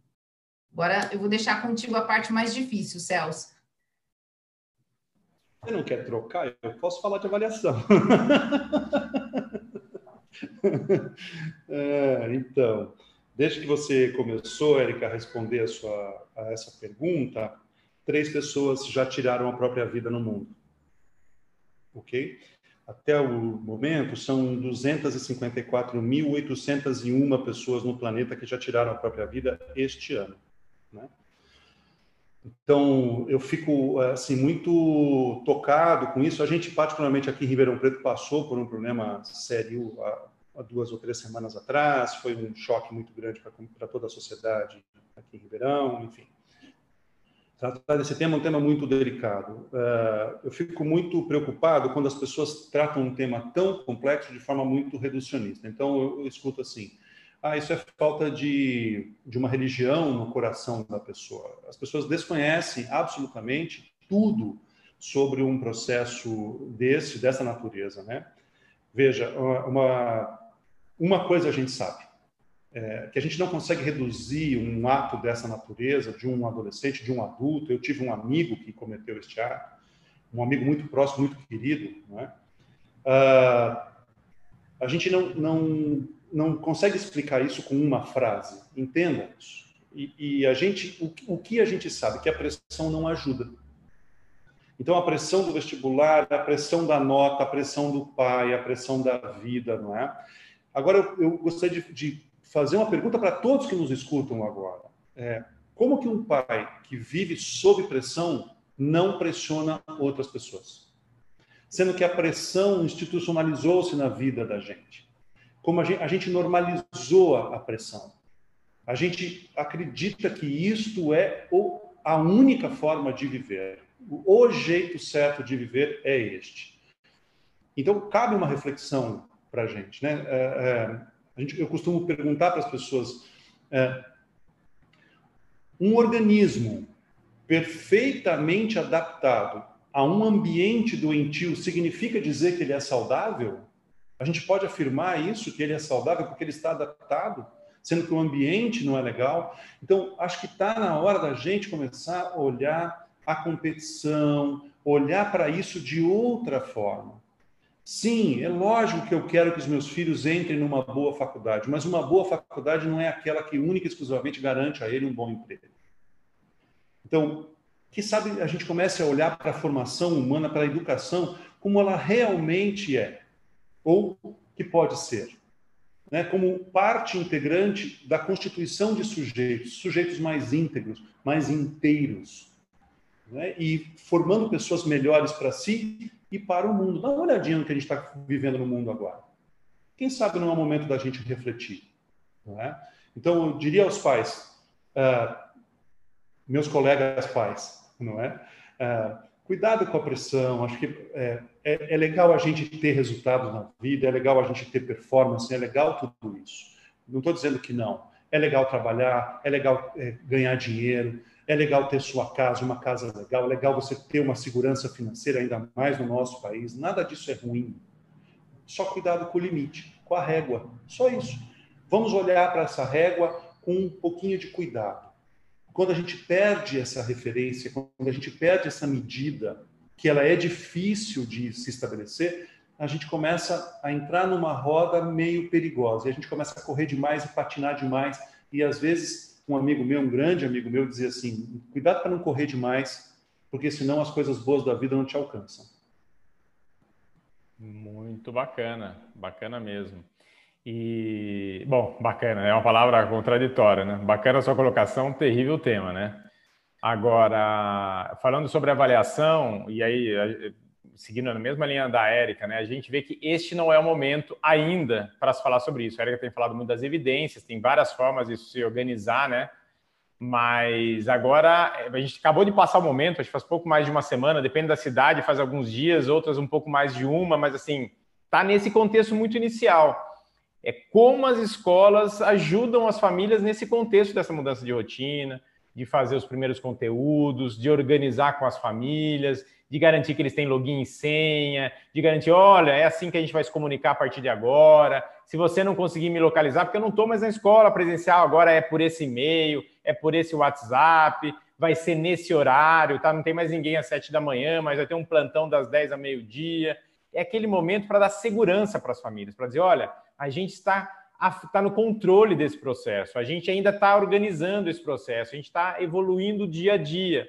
Agora eu vou deixar contigo a parte mais difícil, Celso. Você não quer trocar? Eu posso falar de avaliação. é, então, desde que você começou, Érica, a responder a, sua, a essa pergunta, três pessoas já tiraram a própria vida no mundo. Ok? Até o momento, são 254.801 pessoas no planeta que já tiraram a própria vida este ano. Então, eu fico assim muito tocado com isso. A gente, particularmente aqui em Ribeirão Preto, passou por um problema sério há, duas ou três semanas atrás, foi um choque muito grande para toda a sociedade aqui em Ribeirão, enfim. Tratar desse tema é um tema muito delicado. Uh, eu fico muito preocupado quando as pessoas tratam um tema tão complexo de forma muito reducionista. Então, eu escuto assim: ah, isso é falta de, de uma religião no coração da pessoa. As pessoas desconhecem absolutamente tudo sobre um processo desse, dessa natureza, né? Veja, uma, uma coisa a gente sabe é, que a gente não consegue reduzir um ato dessa natureza de um adolescente, de um adulto. Eu tive um amigo que cometeu este ato, um amigo muito próximo, muito querido. Não? Ah, a gente não, não, não consegue explicar isso com uma frase. Entenda isso. E, e a gente, o, o que a gente sabe? Que a pressão não ajuda. Então, a pressão do vestibular, a pressão da nota, a pressão do pai, a pressão da vida, não é? Agora, eu, eu gostaria de, de fazer uma pergunta para todos que nos escutam agora. É, como que um pai que vive sob pressão não pressiona outras pessoas? Sendo que a pressão institucionalizou-se na vida da gente. Como a gente, a gente normalizou a pressão. A gente acredita que isto é o, a única forma de viver. O jeito certo de viver é este. Então, cabe uma reflexão para gente. Né? É, é, a gente, eu costumo perguntar para as pessoas: é, um organismo perfeitamente adaptado a um ambiente doentio significa dizer que ele é saudável? A gente pode afirmar isso, que ele é saudável porque ele está adaptado, sendo que o ambiente não é legal? Então, acho que está na hora da gente começar a olhar a competição, olhar para isso de outra forma. Sim, é lógico que eu quero que os meus filhos entrem numa boa faculdade, mas uma boa faculdade não é aquela que única e exclusivamente garante a ele um bom emprego. Então, que sabe a gente comece a olhar para a formação humana, para a educação, como ela realmente é, ou que pode ser, né? como parte integrante da constituição de sujeitos, sujeitos mais íntegros, mais inteiros, né? e formando pessoas melhores para si e para o mundo. Dá uma olhadinha no que a gente está vivendo no mundo agora. Quem sabe não é o momento da gente refletir. É? Então, eu diria aos pais, uh, meus colegas pais, não é? Uh, cuidado com a pressão. Acho que é, é, é, legal a gente ter resultados na vida, é legal a gente ter performance, é legal tudo isso. Não estou dizendo que não. É legal trabalhar, é legal é, ganhar dinheiro, é legal ter sua casa, uma casa legal, é legal você ter uma segurança financeira, ainda mais no nosso país. Nada disso é ruim. Só cuidado com o limite, com a régua. Só isso. Vamos olhar para essa régua com um pouquinho de cuidado. Quando a gente perde essa referência, quando a gente perde essa medida, que ela é difícil de se estabelecer, a gente começa a entrar numa roda meio perigosa. E a gente começa a correr demais e patinar demais. E às vezes um amigo meu, um grande amigo meu, dizia assim: cuidado para não correr demais, porque senão as coisas boas da vida não te alcançam. Muito bacana, bacana mesmo. E, bom, bacana, é uma palavra contraditória, né? Bacana a sua colocação, terrível tema, né? Agora, falando sobre avaliação, e aí seguindo na mesma linha da Érica, né, a gente vê que este não é o momento ainda para se falar sobre isso. A Érica tem falado muito das evidências, tem várias formas de se organizar, né? Mas agora a gente acabou de passar o momento, acho que faz pouco mais de uma semana, depende da cidade, faz alguns dias, outras um pouco mais de uma, mas assim, tá nesse contexto muito inicial. É como as escolas ajudam as famílias nesse contexto dessa mudança de rotina, de fazer os primeiros conteúdos, de organizar com as famílias, de garantir que eles têm login e senha, de garantir, olha, é assim que a gente vai se comunicar a partir de agora. Se você não conseguir me localizar, porque eu não estou mais na escola presencial, agora é por esse e-mail, é por esse WhatsApp, vai ser nesse horário, tá? Não tem mais ninguém às sete da manhã, mas vai ter um plantão das dez a meio-dia. É aquele momento para dar segurança para as famílias, para dizer, olha, a gente está está no controle desse processo, a gente ainda está organizando esse processo, a gente está evoluindo dia a dia.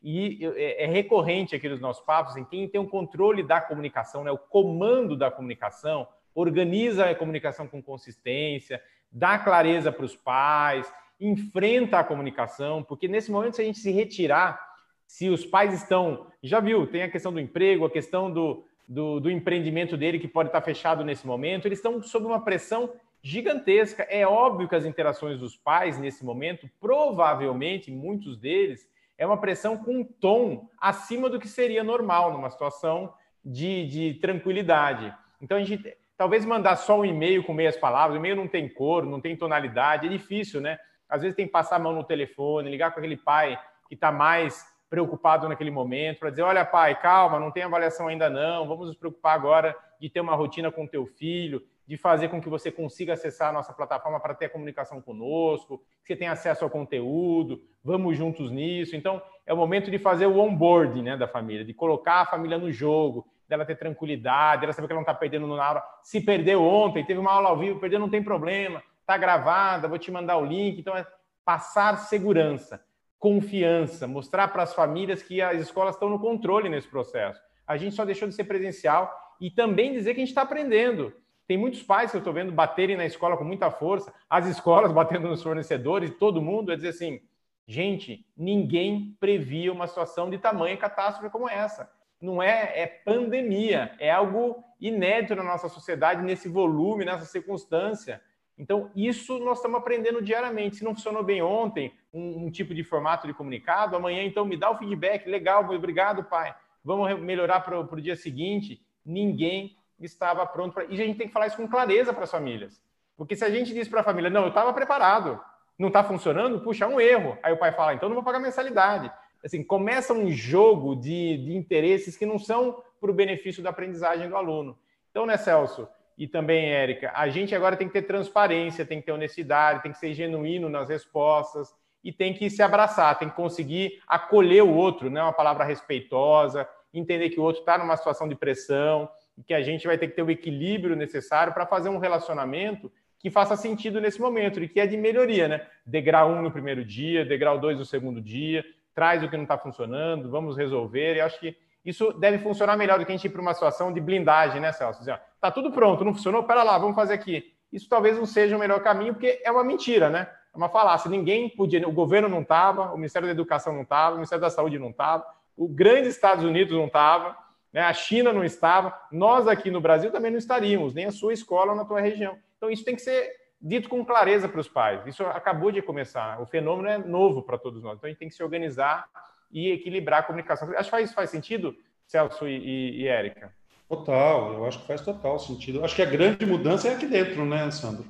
E é, é recorrente aqui nos nossos papos em quem tem o controle da comunicação, né, o comando da comunicação, organiza a comunicação com consistência, dá clareza para os pais, enfrenta a comunicação, porque nesse momento, se a gente se retirar, se os pais estão. Já viu, tem a questão do emprego, a questão do, do, do empreendimento dele que pode estar fechado nesse momento. Eles estão sob uma pressão gigantesca. É óbvio que as interações dos pais nesse momento, provavelmente, muitos deles, é uma pressão com um tom acima do que seria normal numa situação de, de tranquilidade. Então, a gente talvez mandar só um e-mail com meias palavras, o e-mail não tem cor, não tem tonalidade, é difícil, né? Às vezes tem que passar a mão no telefone, ligar com aquele pai que está mais preocupado naquele momento, para dizer, olha pai, calma, não tem avaliação ainda não, vamos nos preocupar agora de ter uma rotina com teu filho, de fazer com que você consiga acessar a nossa plataforma para ter comunicação conosco, que você tenha acesso ao conteúdo, vamos juntos nisso. Então, é o momento de fazer o onboarding né, da família, de colocar a família no jogo, dela ter tranquilidade, dela saber que ela não está perdendo na aula. Se perdeu ontem, teve uma aula ao vivo, perdeu, não tem problema, está gravada, vou te mandar o link. Então, é passar segurança, confiança, mostrar para as famílias que as escolas estão no controle nesse processo. A gente só deixou de ser presencial e também dizer que a gente está aprendendo. Tem muitos pais que eu estou vendo baterem na escola com muita força, as escolas batendo nos fornecedores, todo mundo, é dizer assim, gente, ninguém previa uma situação de tamanha catástrofe como essa. Não é, é pandemia, é algo inédito na nossa sociedade, nesse volume, nessa circunstância. Então, isso nós estamos aprendendo diariamente. Se não funcionou bem ontem, um, um tipo de formato de comunicado, amanhã, então, me dá o feedback. Legal, obrigado, pai. Vamos melhorar para o dia seguinte. Ninguém estava pronto para. E a gente tem que falar isso com clareza para as famílias. Porque se a gente diz para a família, não, eu estava preparado, não está funcionando, puxa, é um erro. Aí o pai fala, então não vou pagar mensalidade. Assim, começa um jogo de, de interesses que não são para o benefício da aprendizagem do aluno. Então, né, Celso? E também, Érica, a gente agora tem que ter transparência, tem que ter honestidade, tem que ser genuíno nas respostas e tem que se abraçar, tem que conseguir acolher o outro, né? Uma palavra respeitosa, entender que o outro está numa situação de pressão e que a gente vai ter que ter o equilíbrio necessário para fazer um relacionamento que faça sentido nesse momento e que é de melhoria, né? Degrau um no primeiro dia, degrau dois no segundo dia, traz o que não está funcionando, vamos resolver. E acho que isso deve funcionar melhor do que a gente ir para uma situação de blindagem, né, Celso? Dizer, tá tudo pronto, não funcionou, pera lá, vamos fazer aqui. Isso talvez não seja o melhor caminho, porque é uma mentira, né? É uma falácia. Ninguém podia, o governo não estava, o Ministério da Educação não estava, o Ministério da Saúde não estava, o grande Estados Unidos não estava, né? a China não estava, nós aqui no Brasil também não estaríamos, nem a sua escola ou na tua região. Então isso tem que ser dito com clareza para os pais. Isso acabou de começar. O fenômeno é novo para todos nós. Então a gente tem que se organizar e equilibrar a comunicação. Acho que faz, faz sentido, Celso e, e, e Érica. Total, eu acho que faz total sentido. Acho que a grande mudança é aqui dentro, né, Sandro?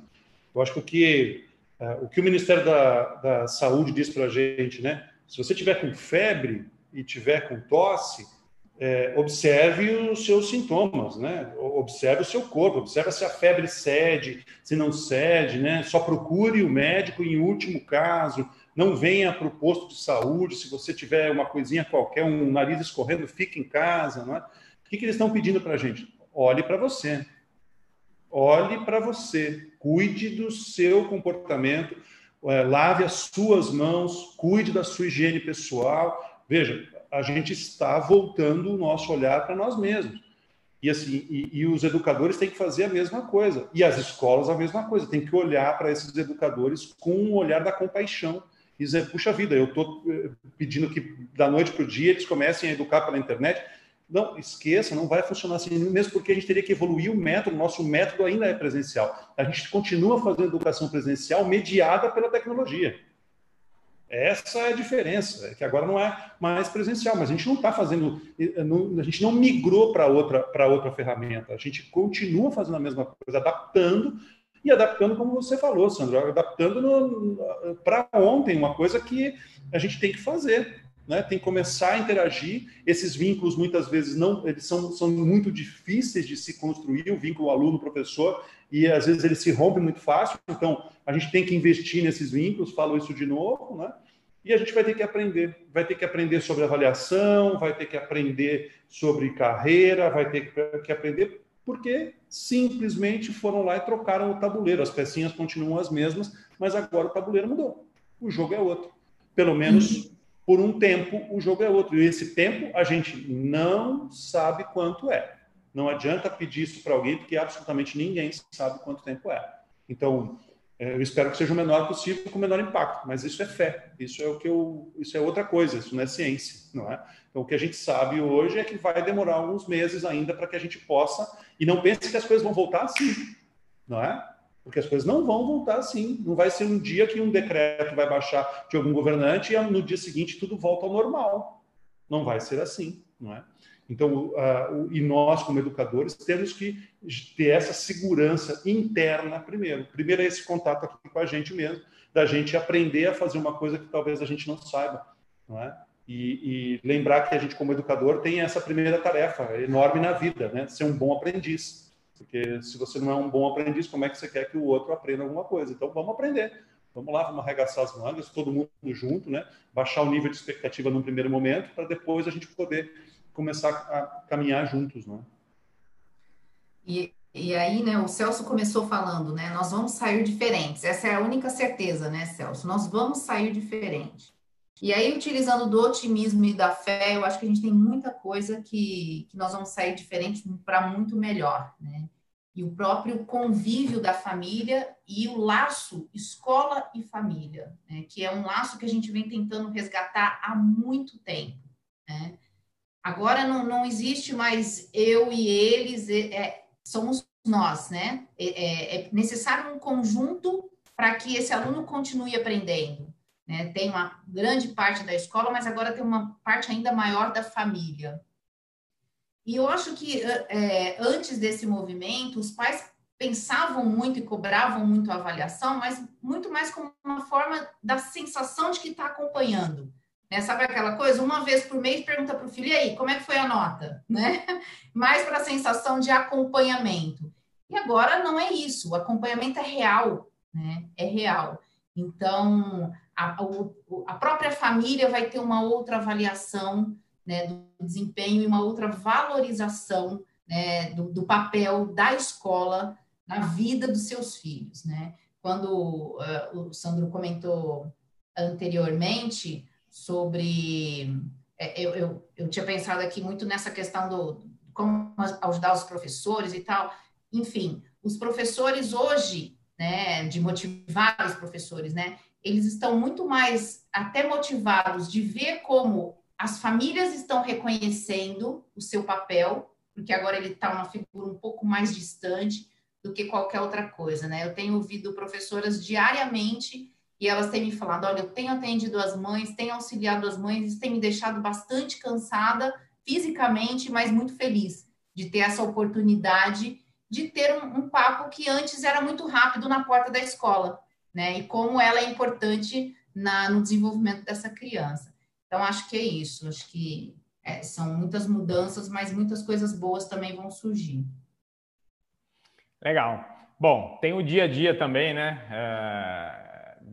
Eu acho que o que, uh, o, que o Ministério da, da Saúde diz para a gente, né? Se você tiver com febre e tiver com tosse, é, observe os seus sintomas, né? Observe o seu corpo, observe se a febre cede, se não cede, né? Só procure o médico em último caso, não venha para o posto de saúde, se você tiver uma coisinha qualquer, um nariz escorrendo, fique em casa, não é? O que, que eles estão pedindo para a gente? Olhe para você. Olhe para você. Cuide do seu comportamento, é, lave as suas mãos, cuide da sua higiene pessoal. Veja, a gente está voltando o nosso olhar para nós mesmos. E, assim, e, e, os educadores têm que fazer a mesma coisa. E as escolas a mesma coisa. Tem que olhar para esses educadores com um olhar da compaixão. E dizer, puxa vida, eu estou eh, pedindo que da noite para o dia eles comecem a educar pela internet. Não, esqueça, não vai funcionar assim, mesmo porque a gente teria que evoluir o método, nosso método ainda é presencial. A gente continua fazendo educação presencial mediada pela tecnologia. Essa é a diferença, é que agora não é mais presencial, mas a gente não está fazendo, a gente não migrou para outra, para outra ferramenta, a gente continua fazendo a mesma coisa, adaptando e adaptando, como você falou, Sandro, adaptando para ontem, uma coisa que a gente tem que fazer, né? tem que começar a interagir. Esses vínculos, muitas vezes, não eles são, são muito difíceis de se construir, o vínculo aluno-professor, e às vezes ele se rompe muito fácil, então a gente tem que investir nesses vínculos, falo isso de novo, né? E a gente vai ter que aprender, vai ter que aprender sobre avaliação, vai ter que aprender sobre carreira, vai ter que aprender porque simplesmente foram lá e trocaram o tabuleiro. As pecinhas continuam as mesmas, mas agora o tabuleiro mudou. O jogo é outro. Pelo menos por um tempo o jogo é outro. E esse tempo a gente não sabe quanto é. Não adianta pedir isso para alguém, porque absolutamente ninguém sabe quanto tempo é. Então, É, eu espero que seja o menor possível, com o menor impacto, mas isso é fé, isso é o que eu, isso é outra coisa, isso não é ciência, não é? Então o que a gente sabe hoje é que vai demorar alguns meses ainda para que a gente possa e não pense que as coisas vão voltar assim, não é? Porque as coisas não vão voltar assim. Não vai ser um dia que um decreto vai baixar de algum governante e no dia seguinte tudo volta ao normal. Não vai ser assim, não é? Então, uh, e nós, como educadores, temos que ter essa segurança interna primeiro. Primeiro é esse contato aqui com a gente mesmo, da gente aprender a fazer uma coisa que talvez a gente não saiba, não é? E, e lembrar que a gente, como educador, tem essa primeira tarefa enorme na vida, né? Ser um bom aprendiz. Porque se você não é um bom aprendiz, como é que você quer que o outro aprenda alguma coisa? Então, vamos aprender. Vamos lá, vamos arregaçar as mangas, todo mundo junto, né? Baixar o nível de expectativa num primeiro momento, para depois a gente poder começar a caminhar juntos, né? E, e aí, né, o Celso começou falando, né, nós vamos sair diferentes. Essa é a única certeza, né, Celso? Nós vamos sair diferente. E aí, utilizando do otimismo e da fé, eu acho que a gente tem muita coisa que, que nós vamos sair diferente para muito melhor, né? E o próprio convívio da família e o laço escola e família, né? que é um laço que a gente vem tentando resgatar há muito tempo, né? Agora não, não existe mais eu e eles, é, somos nós, né? É, é, é necessário um conjunto para que esse aluno continue aprendendo. Né? Tem uma grande parte da escola, mas agora tem uma parte ainda maior da família. E eu acho que é, antes desse movimento, os pais pensavam muito e cobravam muito a avaliação, mas muito mais como uma forma da sensação de que está acompanhando. Né? Sabe aquela coisa? Uma vez por mês pergunta para o filho, e aí, como é que foi a nota? Né? Mais para a sensação de acompanhamento. E agora não é isso, o acompanhamento é real, né? É real. Então, a, a própria família vai ter uma outra avaliação né, do desempenho e uma outra valorização né, do, do, papel da escola na vida dos seus filhos. Né? Quando uh, o Sandro comentou anteriormente, sobre. É, eu, eu, eu tinha pensado aqui muito nessa questão do como ajudar os professores e tal. Enfim, os professores hoje, né, de motivar os professores, né, eles estão muito mais até motivados de ver como as famílias estão reconhecendo o seu papel, porque agora ele está uma figura um pouco mais distante do que qualquer outra coisa, né? Eu tenho ouvido professoras diariamente e elas têm me falado: olha, eu tenho atendido as mães, tenho auxiliado as mães, isso tem me deixado bastante cansada fisicamente, mas muito feliz de ter essa oportunidade de ter um, um papo que antes era muito rápido na porta da escola, né? E como ela é importante na, no desenvolvimento dessa criança. Então, acho que é isso. Acho que é, são muitas mudanças, mas muitas coisas boas também vão surgir. Legal. Bom, tem o dia a dia também, né? É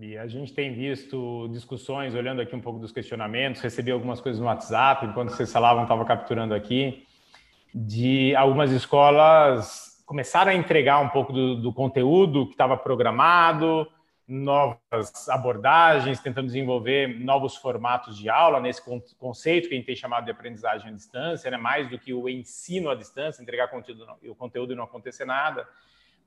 e a gente tem visto discussões, olhando aqui um pouco dos questionamentos, recebi algumas coisas no WhatsApp, enquanto vocês falavam, estava capturando aqui, de algumas escolas começaram a entregar um pouco do, do conteúdo que estava programado, novas abordagens, tentando desenvolver novos formatos de aula nesse conceito que a gente tem chamado de aprendizagem à distância, né? mais do que o ensino à distância, entregar conteúdo, o conteúdo e não acontecer nada.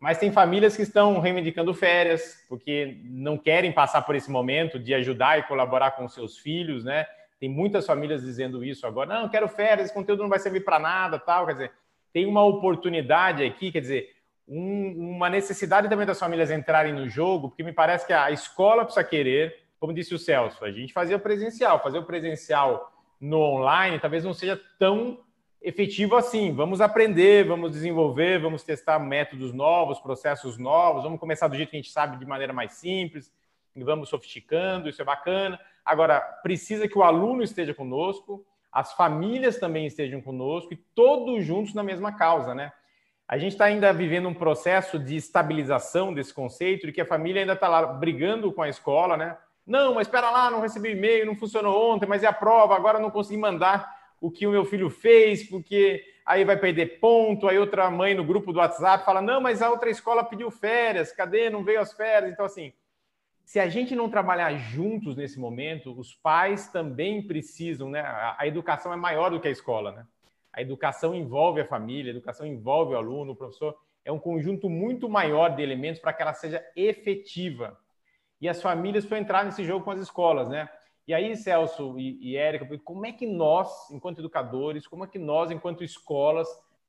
Mas tem famílias que estão reivindicando férias, porque não querem passar por esse momento de ajudar e colaborar com seus filhos, né? Tem muitas famílias dizendo isso agora. Não, quero férias, esse conteúdo não vai servir para nada, tal. Quer dizer, tem uma oportunidade aqui, quer dizer, um, uma necessidade também das famílias entrarem no jogo, porque me parece que a escola precisa querer, como disse o Celso, a gente fazia presencial, fazer o presencial no online talvez não seja tão efetivo assim. Vamos aprender, vamos desenvolver, vamos testar métodos novos, processos novos, vamos começar do jeito que a gente sabe, de maneira mais simples, e vamos sofisticando, isso é bacana. Agora, precisa que o aluno esteja conosco, as famílias também estejam conosco e todos juntos na mesma causa, né? A gente está ainda vivendo um processo de estabilização desse conceito, de que a família ainda está lá brigando com a escola, né? Não, mas espera lá, não recebi e-mail, não funcionou ontem, mas é a prova, agora não consegui mandar o que o meu filho fez, porque aí vai perder ponto. Aí outra mãe no grupo do WhatsApp fala: não, mas a outra escola pediu férias, cadê? Não veio as férias. Então, assim, se a gente não trabalhar juntos nesse momento, os pais também precisam, né? A, educação é maior do que a escola, né? A educação envolve a família, a educação envolve o aluno, o professor. é um conjunto muito maior de elementos para que ela seja efetiva. E as famílias precisam entrar nesse jogo com as escolas, né? E aí, Celso e, e Érica, como é que nós, enquanto educadores, como é que nós, enquanto escolas,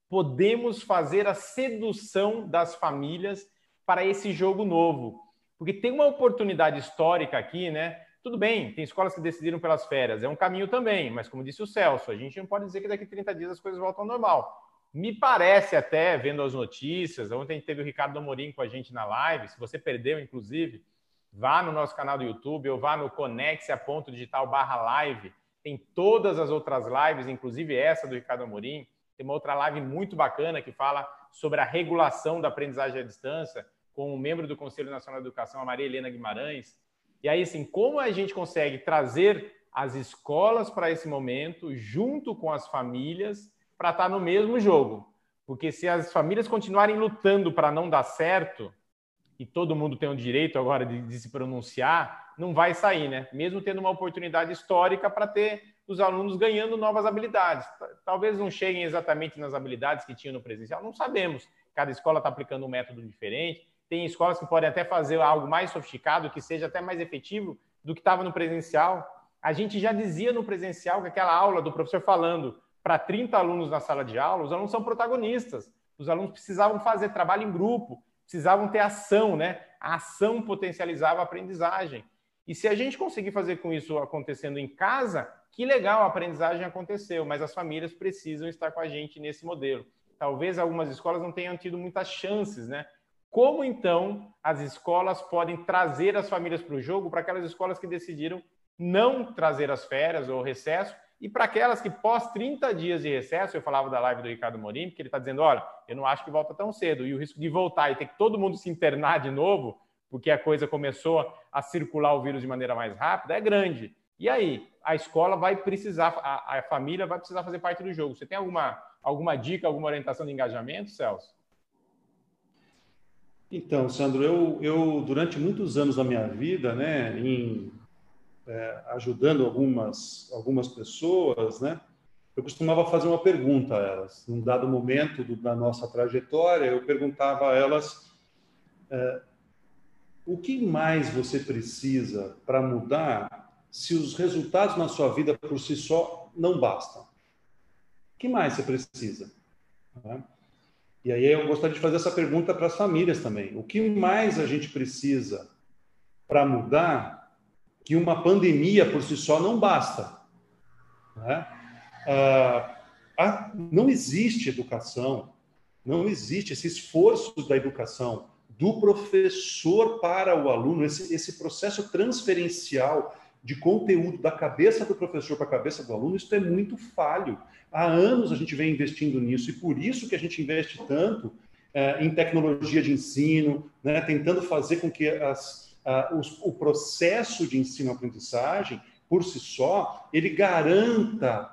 podemos fazer a sedução das famílias para esse jogo novo? Porque tem uma oportunidade histórica aqui, né? Tudo bem, tem escolas que decidiram pelas férias, é um caminho também, mas como disse o Celso, a gente não pode dizer que daqui a 30 dias as coisas voltam ao normal. Me parece até, vendo as notícias, ontem teve o Ricardo Amorim com a gente na live, se você perdeu, inclusive, vá no nosso canal do YouTube ou vá no conexia.digital barra live, tem todas as outras lives, inclusive essa do Ricardo Amorim, tem uma outra live muito bacana que fala sobre a regulação da aprendizagem à distância, com um membro do Conselho Nacional de Educação, a Maria Helena Guimarães, e aí, assim, como a gente consegue trazer as escolas para esse momento, junto com as famílias, para estar tá no mesmo jogo? Porque se as famílias continuarem lutando para não dar certo, e todo mundo tem o direito agora de, de, se pronunciar, não vai sair, né? Mesmo tendo uma oportunidade histórica para ter os alunos ganhando novas habilidades. Talvez não cheguem exatamente nas habilidades que tinham no presencial, não sabemos. Cada escola está aplicando um método diferente. Tem escolas que podem até fazer algo mais sofisticado, que seja até mais efetivo do que estava no presencial. A gente já dizia no presencial que aquela aula do professor falando para 30 alunos na sala de aula, os alunos são protagonistas. Os alunos precisavam fazer trabalho em grupo, precisavam ter ação, né? A ação potencializava a aprendizagem. E se a gente conseguir fazer com isso acontecendo em casa, que legal a aprendizagem aconteceu, mas as famílias precisam estar com a gente nesse modelo. Talvez algumas escolas não tenham tido muitas chances, né? Como então as escolas podem trazer as famílias para o jogo para aquelas escolas que decidiram não trazer as férias ou recesso e para aquelas que pós 30 dias de recesso, eu falava da live do Ricardo Morim, que ele está dizendo, olha, eu não acho que volta tão cedo e o risco de voltar e ter que todo mundo se internar de novo, porque a coisa começou a circular o vírus de maneira mais rápida, é grande. E aí, a escola vai precisar, a, a família vai precisar fazer parte do jogo. Você tem alguma, alguma dica, alguma orientação de engajamento, Celso? Então, Sandro, eu, eu durante muitos anos da minha vida, né, em é, ajudando algumas algumas pessoas, né, eu costumava fazer uma pergunta a elas. Num dado momento do, da nossa trajetória, eu perguntava a elas é, o que mais você precisa para mudar se os resultados na sua vida por si só não bastam? O que mais você precisa? Né? E aí eu gostaria de fazer essa pergunta para as famílias também. O que mais a gente precisa para mudar que uma pandemia por si só não basta? Né? Ah, não existe educação, não existe esse esforço da educação do professor para o aluno, esse, esse processo transferencial de conteúdo da cabeça do professor para a cabeça do aluno, isso é muito falho. Há anos a gente vem investindo nisso e por isso que a gente investe tanto é, em tecnologia de ensino, né, tentando fazer com que as, os, o processo de ensino-aprendizagem, por si só, ele garanta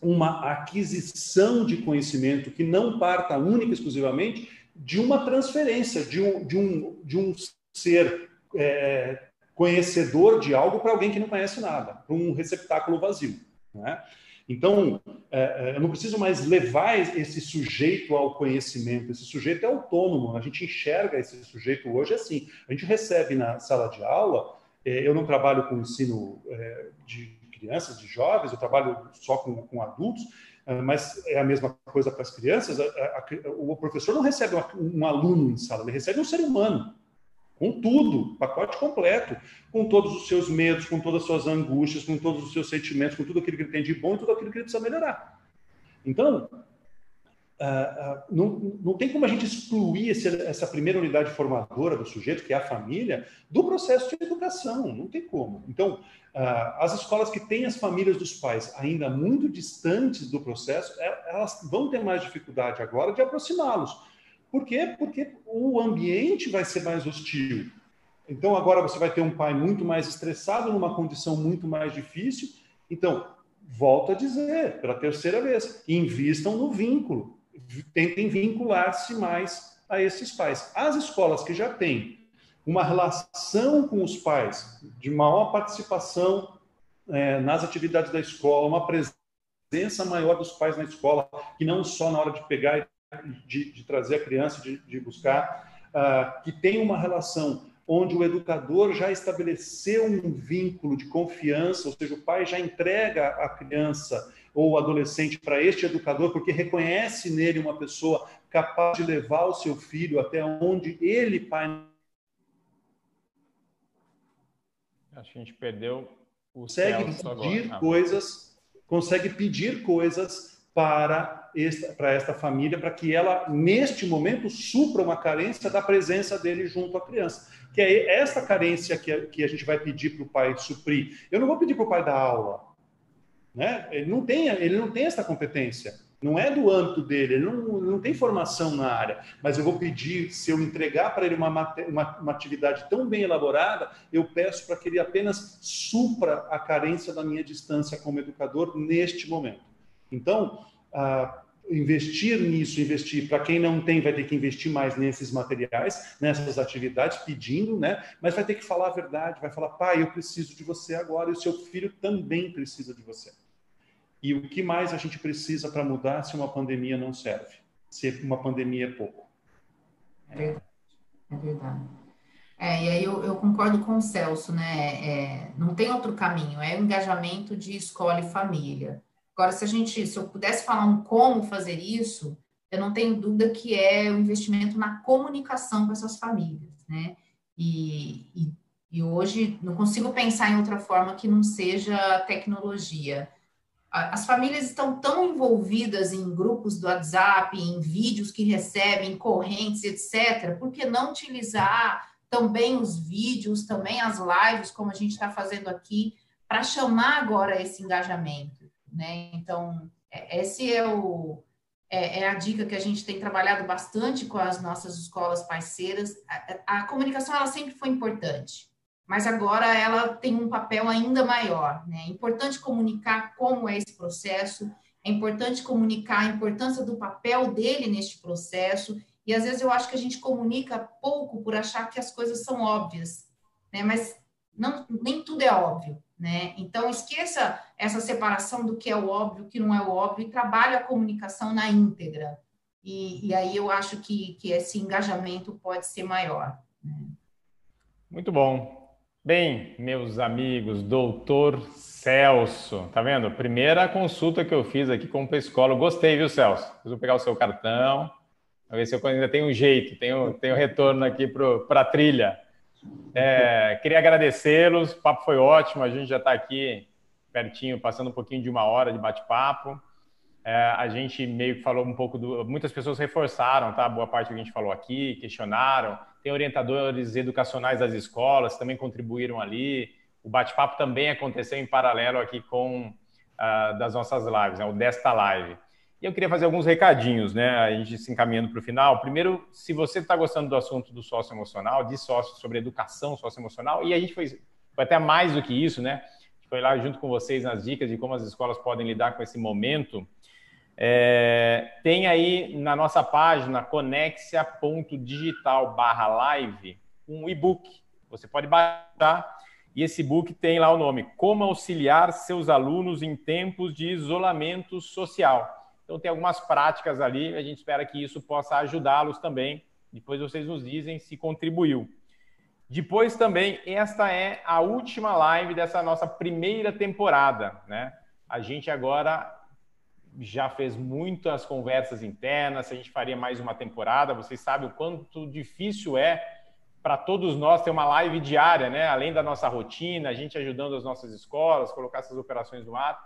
uma aquisição de conhecimento que não parta única e exclusivamente de uma transferência, de um, de um, de um ser é, conhecedor de algo para alguém que não conhece nada, para um receptáculo vazio. Né? Então, é, é, eu não preciso mais levar esse sujeito ao conhecimento, esse sujeito é autônomo, a gente enxerga esse sujeito hoje assim. A gente recebe na sala de aula, é, eu não trabalho com ensino de crianças, de jovens, eu trabalho só com, com adultos, mas é a mesma coisa para as crianças. o professor não recebe um aluno em sala, ele recebe um ser humano com tudo, pacote completo, com todos os seus medos, com todas as suas angústias, com todos os seus sentimentos, com tudo aquilo que ele tem de bom e tudo aquilo que ele precisa melhorar. Então, uh, uh, não, não tem como a gente excluir esse, essa primeira unidade formadora do sujeito, que é a família, do processo de educação. Não tem como. Então, uh, as escolas que têm as famílias dos pais ainda muito distantes do processo, é, elas vão ter mais dificuldade agora de aproximá-los por quê? Porque o ambiente vai ser mais hostil. Então, agora você vai ter um pai muito mais estressado, numa condição muito mais difícil. Então, volto a dizer, pela terceira vez, invistam no vínculo. Tentem vincular-se mais a esses pais. As escolas que já têm uma relação com os pais, de maior participação é, nas atividades da escola, uma presença maior dos pais na escola, que não só na hora de pegar e de, de trazer a criança, de, de buscar, uh, que tem uma relação onde o educador já estabeleceu um vínculo de confiança, ou seja, o pai já entrega a criança ou o adolescente para este educador, porque reconhece nele uma pessoa capaz de levar o seu filho até onde ele, pai. Acho que a gente perdeu o consegue pedir ah. coisas, consegue pedir coisas para esta, para esta família, para que ela, neste momento, supra uma carência da presença dele junto à criança. Que é esta carência que a, que a gente vai pedir para o pai suprir. Eu não vou pedir para o pai dar aula. Né? Ele, não tem, ele não tem essa competência. Não é do âmbito dele, ele não, não tem formação na área. Mas eu vou pedir, se eu entregar para ele uma, uma, uma atividade tão bem elaborada, eu peço para que ele apenas supra a carência da minha distância como educador neste momento. Então, ah, investir nisso, investir, para quem não tem, vai ter que investir mais nesses materiais, nessas atividades, pedindo, né? Mas vai ter que falar a verdade, vai falar, pai, eu preciso de você agora, e o seu filho também precisa de você. E o que mais a gente precisa para mudar se uma pandemia não serve? Se uma pandemia é pouco. É verdade. É verdade. É, e aí eu, eu, concordo com o Celso, né? É, não tem outro caminho, é o engajamento de escola e família. Agora, se a gente, se eu pudesse falar um como fazer isso, eu não tenho dúvida que é o investimento na comunicação com essas famílias, né? E, e, e hoje não consigo pensar em outra forma que não seja tecnologia. As famílias estão tão envolvidas em grupos do WhatsApp, em vídeos que recebem, correntes, etc. Por que não utilizar também os vídeos, também as lives, como a gente está fazendo aqui, para chamar agora esse engajamento? Né? Então, é, esse é o é, é, a dica que a gente tem trabalhado bastante com as nossas escolas parceiras. A, a, comunicação ela sempre foi importante, mas agora ela tem um papel ainda maior. Né? É importante comunicar como é esse processo, é importante comunicar a importância do papel dele neste processo. E às vezes eu acho que a gente comunica pouco por achar que as coisas são óbvias, né? Mas não, nem tudo é óbvio né? Então, esqueça essa separação do que é o óbvio, o que não é o óbvio, e trabalhe a comunicação na íntegra. E, e aí eu acho que, que esse engajamento pode ser maior. Né? Muito bom. Bem, meus amigos, doutor Celso, tá vendo? Primeira consulta que eu fiz aqui como psicólogo. Gostei, viu, Celso? Vou pegar o seu cartão, ver se eu ainda tenho um jeito, tenho, tenho retorno aqui para a trilha. É, queria agradecê-los, o papo foi ótimo, a gente já está aqui pertinho, passando um pouquinho de uma hora de bate-papo. É, a gente meio que falou um pouco do. Muitas pessoas reforçaram, tá? Boa parte do que a gente falou aqui, questionaram. Tem orientadores educacionais das escolas, também contribuíram ali. O bate-papo também aconteceu em paralelo aqui com uh, das nossas lives, né? o desta live. E eu queria fazer alguns recadinhos, né? A gente se encaminhando para o final. Primeiro, se você está gostando do assunto do sócio emocional, de sócio sobre educação socioemocional, e a gente foi, foi até mais do que isso, né? Foi lá junto com vocês nas dicas de como as escolas podem lidar com esse momento. É, tem aí na nossa página conexia.digital live um e-book. Você pode baixar e esse e-book tem lá o nome Como auxiliar seus alunos em tempos de isolamento social. Então, tem algumas práticas ali, a gente espera que isso possa ajudá-los também. Depois vocês nos dizem se contribuiu. Depois também, esta é a última live dessa nossa primeira temporada, né? A gente agora já fez muitas conversas internas, se a gente faria mais uma temporada, vocês sabem o quanto difícil é para todos nós ter uma live diária, né? Além da nossa rotina, a gente ajudando as nossas escolas, colocar essas operações no ar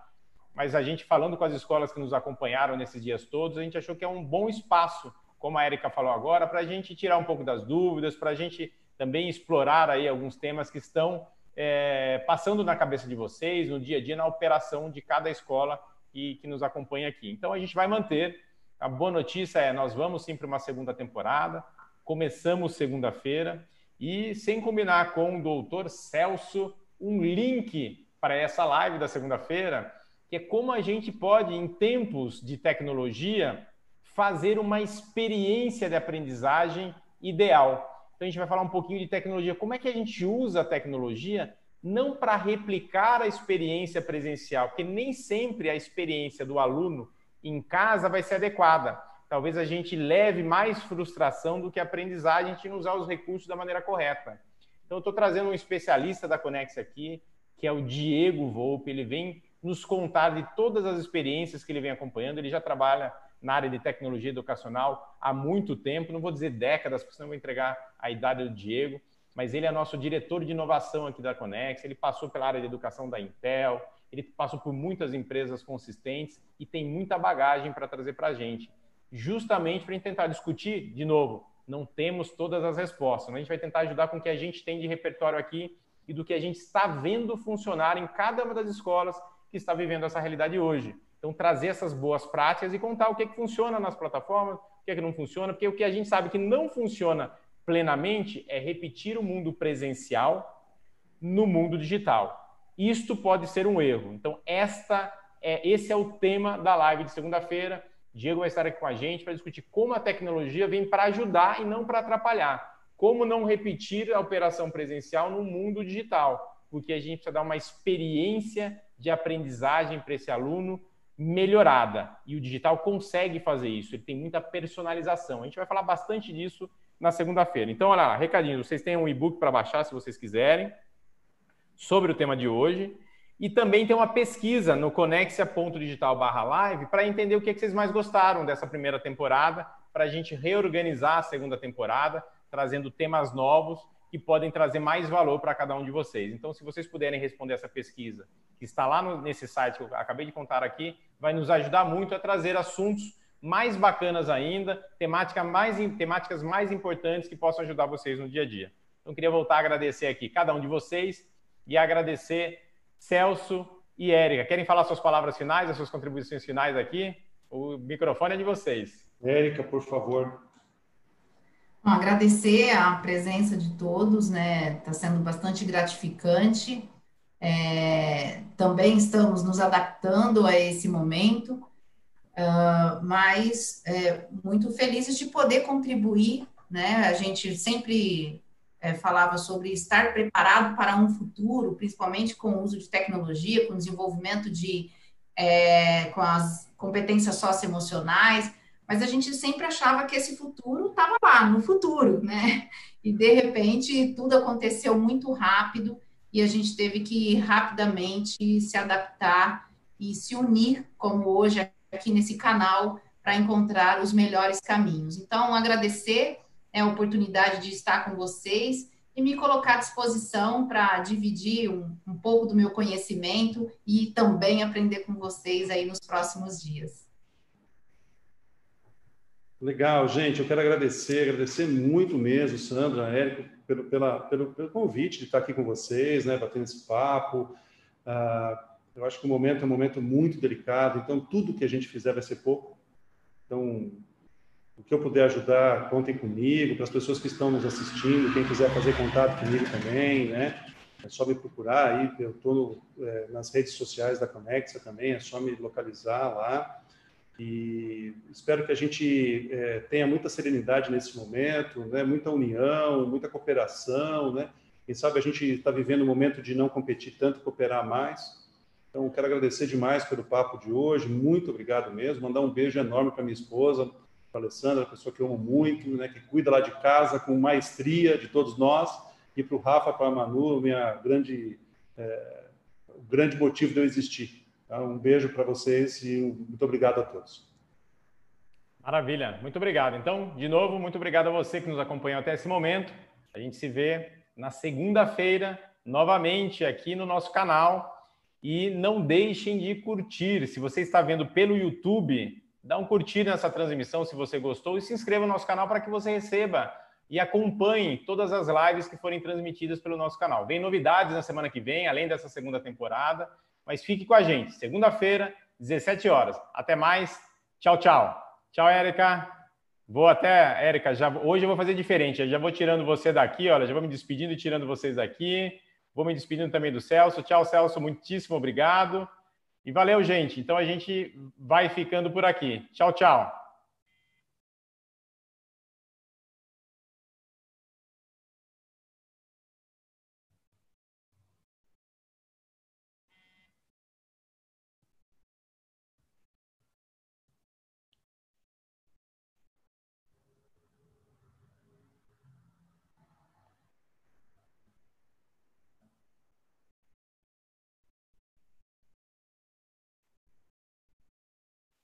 mas a gente falando com as escolas que nos acompanharam nesses dias todos, a gente achou que é um bom espaço, como a Erika falou agora, para a gente tirar um pouco das dúvidas, para a gente também explorar aí alguns temas que estão é, passando na cabeça de vocês, no dia a dia, na operação de cada escola e que nos acompanha aqui. Então a gente vai manter. A boa notícia é nós vamos sim para uma segunda temporada. Começamos segunda-feira e sem combinar com o doutor Celso um link para essa live da segunda-feira que é como a gente pode, em tempos de tecnologia, fazer uma experiência de aprendizagem ideal. Então, a gente vai falar um pouquinho de tecnologia. Como é que a gente usa a tecnologia não para replicar a experiência presencial, porque nem sempre a experiência do aluno em casa vai ser adequada. talvez a gente leve mais frustração do que aprendizagem a gente não usar os recursos da maneira correta. Então, eu estou trazendo um especialista da Conex aqui, que é o Diego Volpe. Ele vem nos contar de todas as experiências que ele vem acompanhando. Ele já trabalha na área de tecnologia educacional há muito tempo, não vou dizer décadas, porque senão vou entregar a idade do Diego, mas ele é nosso diretor de inovação aqui da Conex. Ele passou pela área de educação da Intel, ele passou por muitas empresas consistentes e tem muita bagagem para trazer para a gente justamente para tentar discutir, de novo, não temos todas as respostas, mas a gente vai tentar ajudar com o que a gente tem de repertório aqui e do que a gente está vendo funcionar em cada uma das escolas que está vivendo essa realidade hoje. Então, trazer essas boas práticas e contar o que, é que funciona nas plataformas, o que, é que não funciona, porque o que a gente sabe que não funciona plenamente é repetir o mundo presencial no mundo digital. Isto pode ser um erro. Então, esta é, esse é o tema da live de segunda-feira. Diego vai estar aqui com a gente para discutir como a tecnologia vem para ajudar e não para atrapalhar. Como não repetir a operação presencial no mundo digital, porque a gente precisa dar uma experiência de aprendizagem para esse aluno melhorada. E o digital consegue fazer isso, ele tem muita personalização. A gente vai falar bastante disso na segunda-feira. Então, olha lá, recadinho, vocês têm um e-book para baixar se vocês quiserem sobre o tema de hoje. E também tem uma pesquisa no conexia.digital live para entender o que, é que vocês mais gostaram dessa primeira temporada, para a gente reorganizar a segunda temporada, trazendo temas novos que podem trazer mais valor para cada um de vocês. Então, se vocês puderem responder essa pesquisa, que está lá no, nesse site que eu acabei de contar aqui, vai nos ajudar muito a trazer assuntos mais bacanas ainda, temática mais, temáticas mais importantes que possam ajudar vocês no dia a dia. Então, queria voltar a agradecer aqui cada um de vocês e agradecer Celso e Érica. Querem falar suas palavras finais, as suas contribuições finais aqui? O microfone é de vocês. Érica, por favor. Bom, agradecer a presença de todos, né? Está sendo bastante gratificante. É, também estamos nos adaptando a esse momento, uh, mas é, muito felizes de poder contribuir, né? A gente sempre é, falava sobre estar preparado para um futuro, principalmente com o uso de tecnologia, com o desenvolvimento de é, com as competências socioemocionais, mas a gente sempre achava que esse futuro estava lá, no futuro, né? E de repente tudo aconteceu muito rápido e a gente teve que rapidamente se adaptar e se unir, como hoje aqui nesse canal, para encontrar os melhores caminhos. Então, agradecer né, a oportunidade de estar com vocês e me colocar à disposição para dividir um, um, pouco do meu conhecimento e também aprender com vocês aí nos próximos dias. Legal, gente. Eu quero agradecer, agradecer muito mesmo, Sandra, Érico, pelo, pela, pelo, pelo convite de estar aqui com vocês, né, batendo esse papo. Ah, eu acho que o momento é um momento muito delicado, então tudo que a gente fizer vai ser pouco. Então, o que eu puder ajudar, contem comigo. Para as pessoas que estão nos assistindo, quem quiser fazer contato comigo também, né? É só me procurar aí. Eu estou é, nas redes sociais da Conexa também, é só me localizar lá. E espero que a gente é, tenha muita serenidade nesse momento, né? muita união, muita cooperação. Né? Quem sabe a gente está vivendo um momento de não competir tanto, cooperar mais. Então, quero agradecer demais pelo papo de hoje. Muito obrigado mesmo. Mandar um beijo enorme para minha esposa, para a Alessandra, pessoa que eu amo muito, né, que cuida lá de casa com maestria de todos nós, e para o Rafa, para a Manu, minha grande, é, o grande motivo de eu existir. Tá? Um beijo para vocês e muito obrigado a todos. Maravilha, muito obrigado. Então, de novo, muito obrigado a você que nos acompanhou até esse momento. A gente se vê na segunda-feira, novamente aqui no nosso canal. E não deixem de curtir. Se você está vendo pelo YouTube, dá um curtir nessa transmissão se você gostou e se inscreva no nosso canal para que você receba e acompanhe todas as lives que forem transmitidas pelo nosso canal. Vem novidades na semana que vem, além dessa segunda temporada, mas fique com a gente. Segunda-feira, 17 horas. Até mais. Tchau, tchau. Tchau, Érica. Vou até, Érica, já, hoje eu vou fazer diferente. Eu já vou tirando você daqui, olha, já vou me despedindo e tirando vocês daqui. Vou me despedindo também do Celso. Tchau, Celso. Muitíssimo obrigado. E valeu, gente. Então a gente vai ficando por aqui. Tchau, tchau.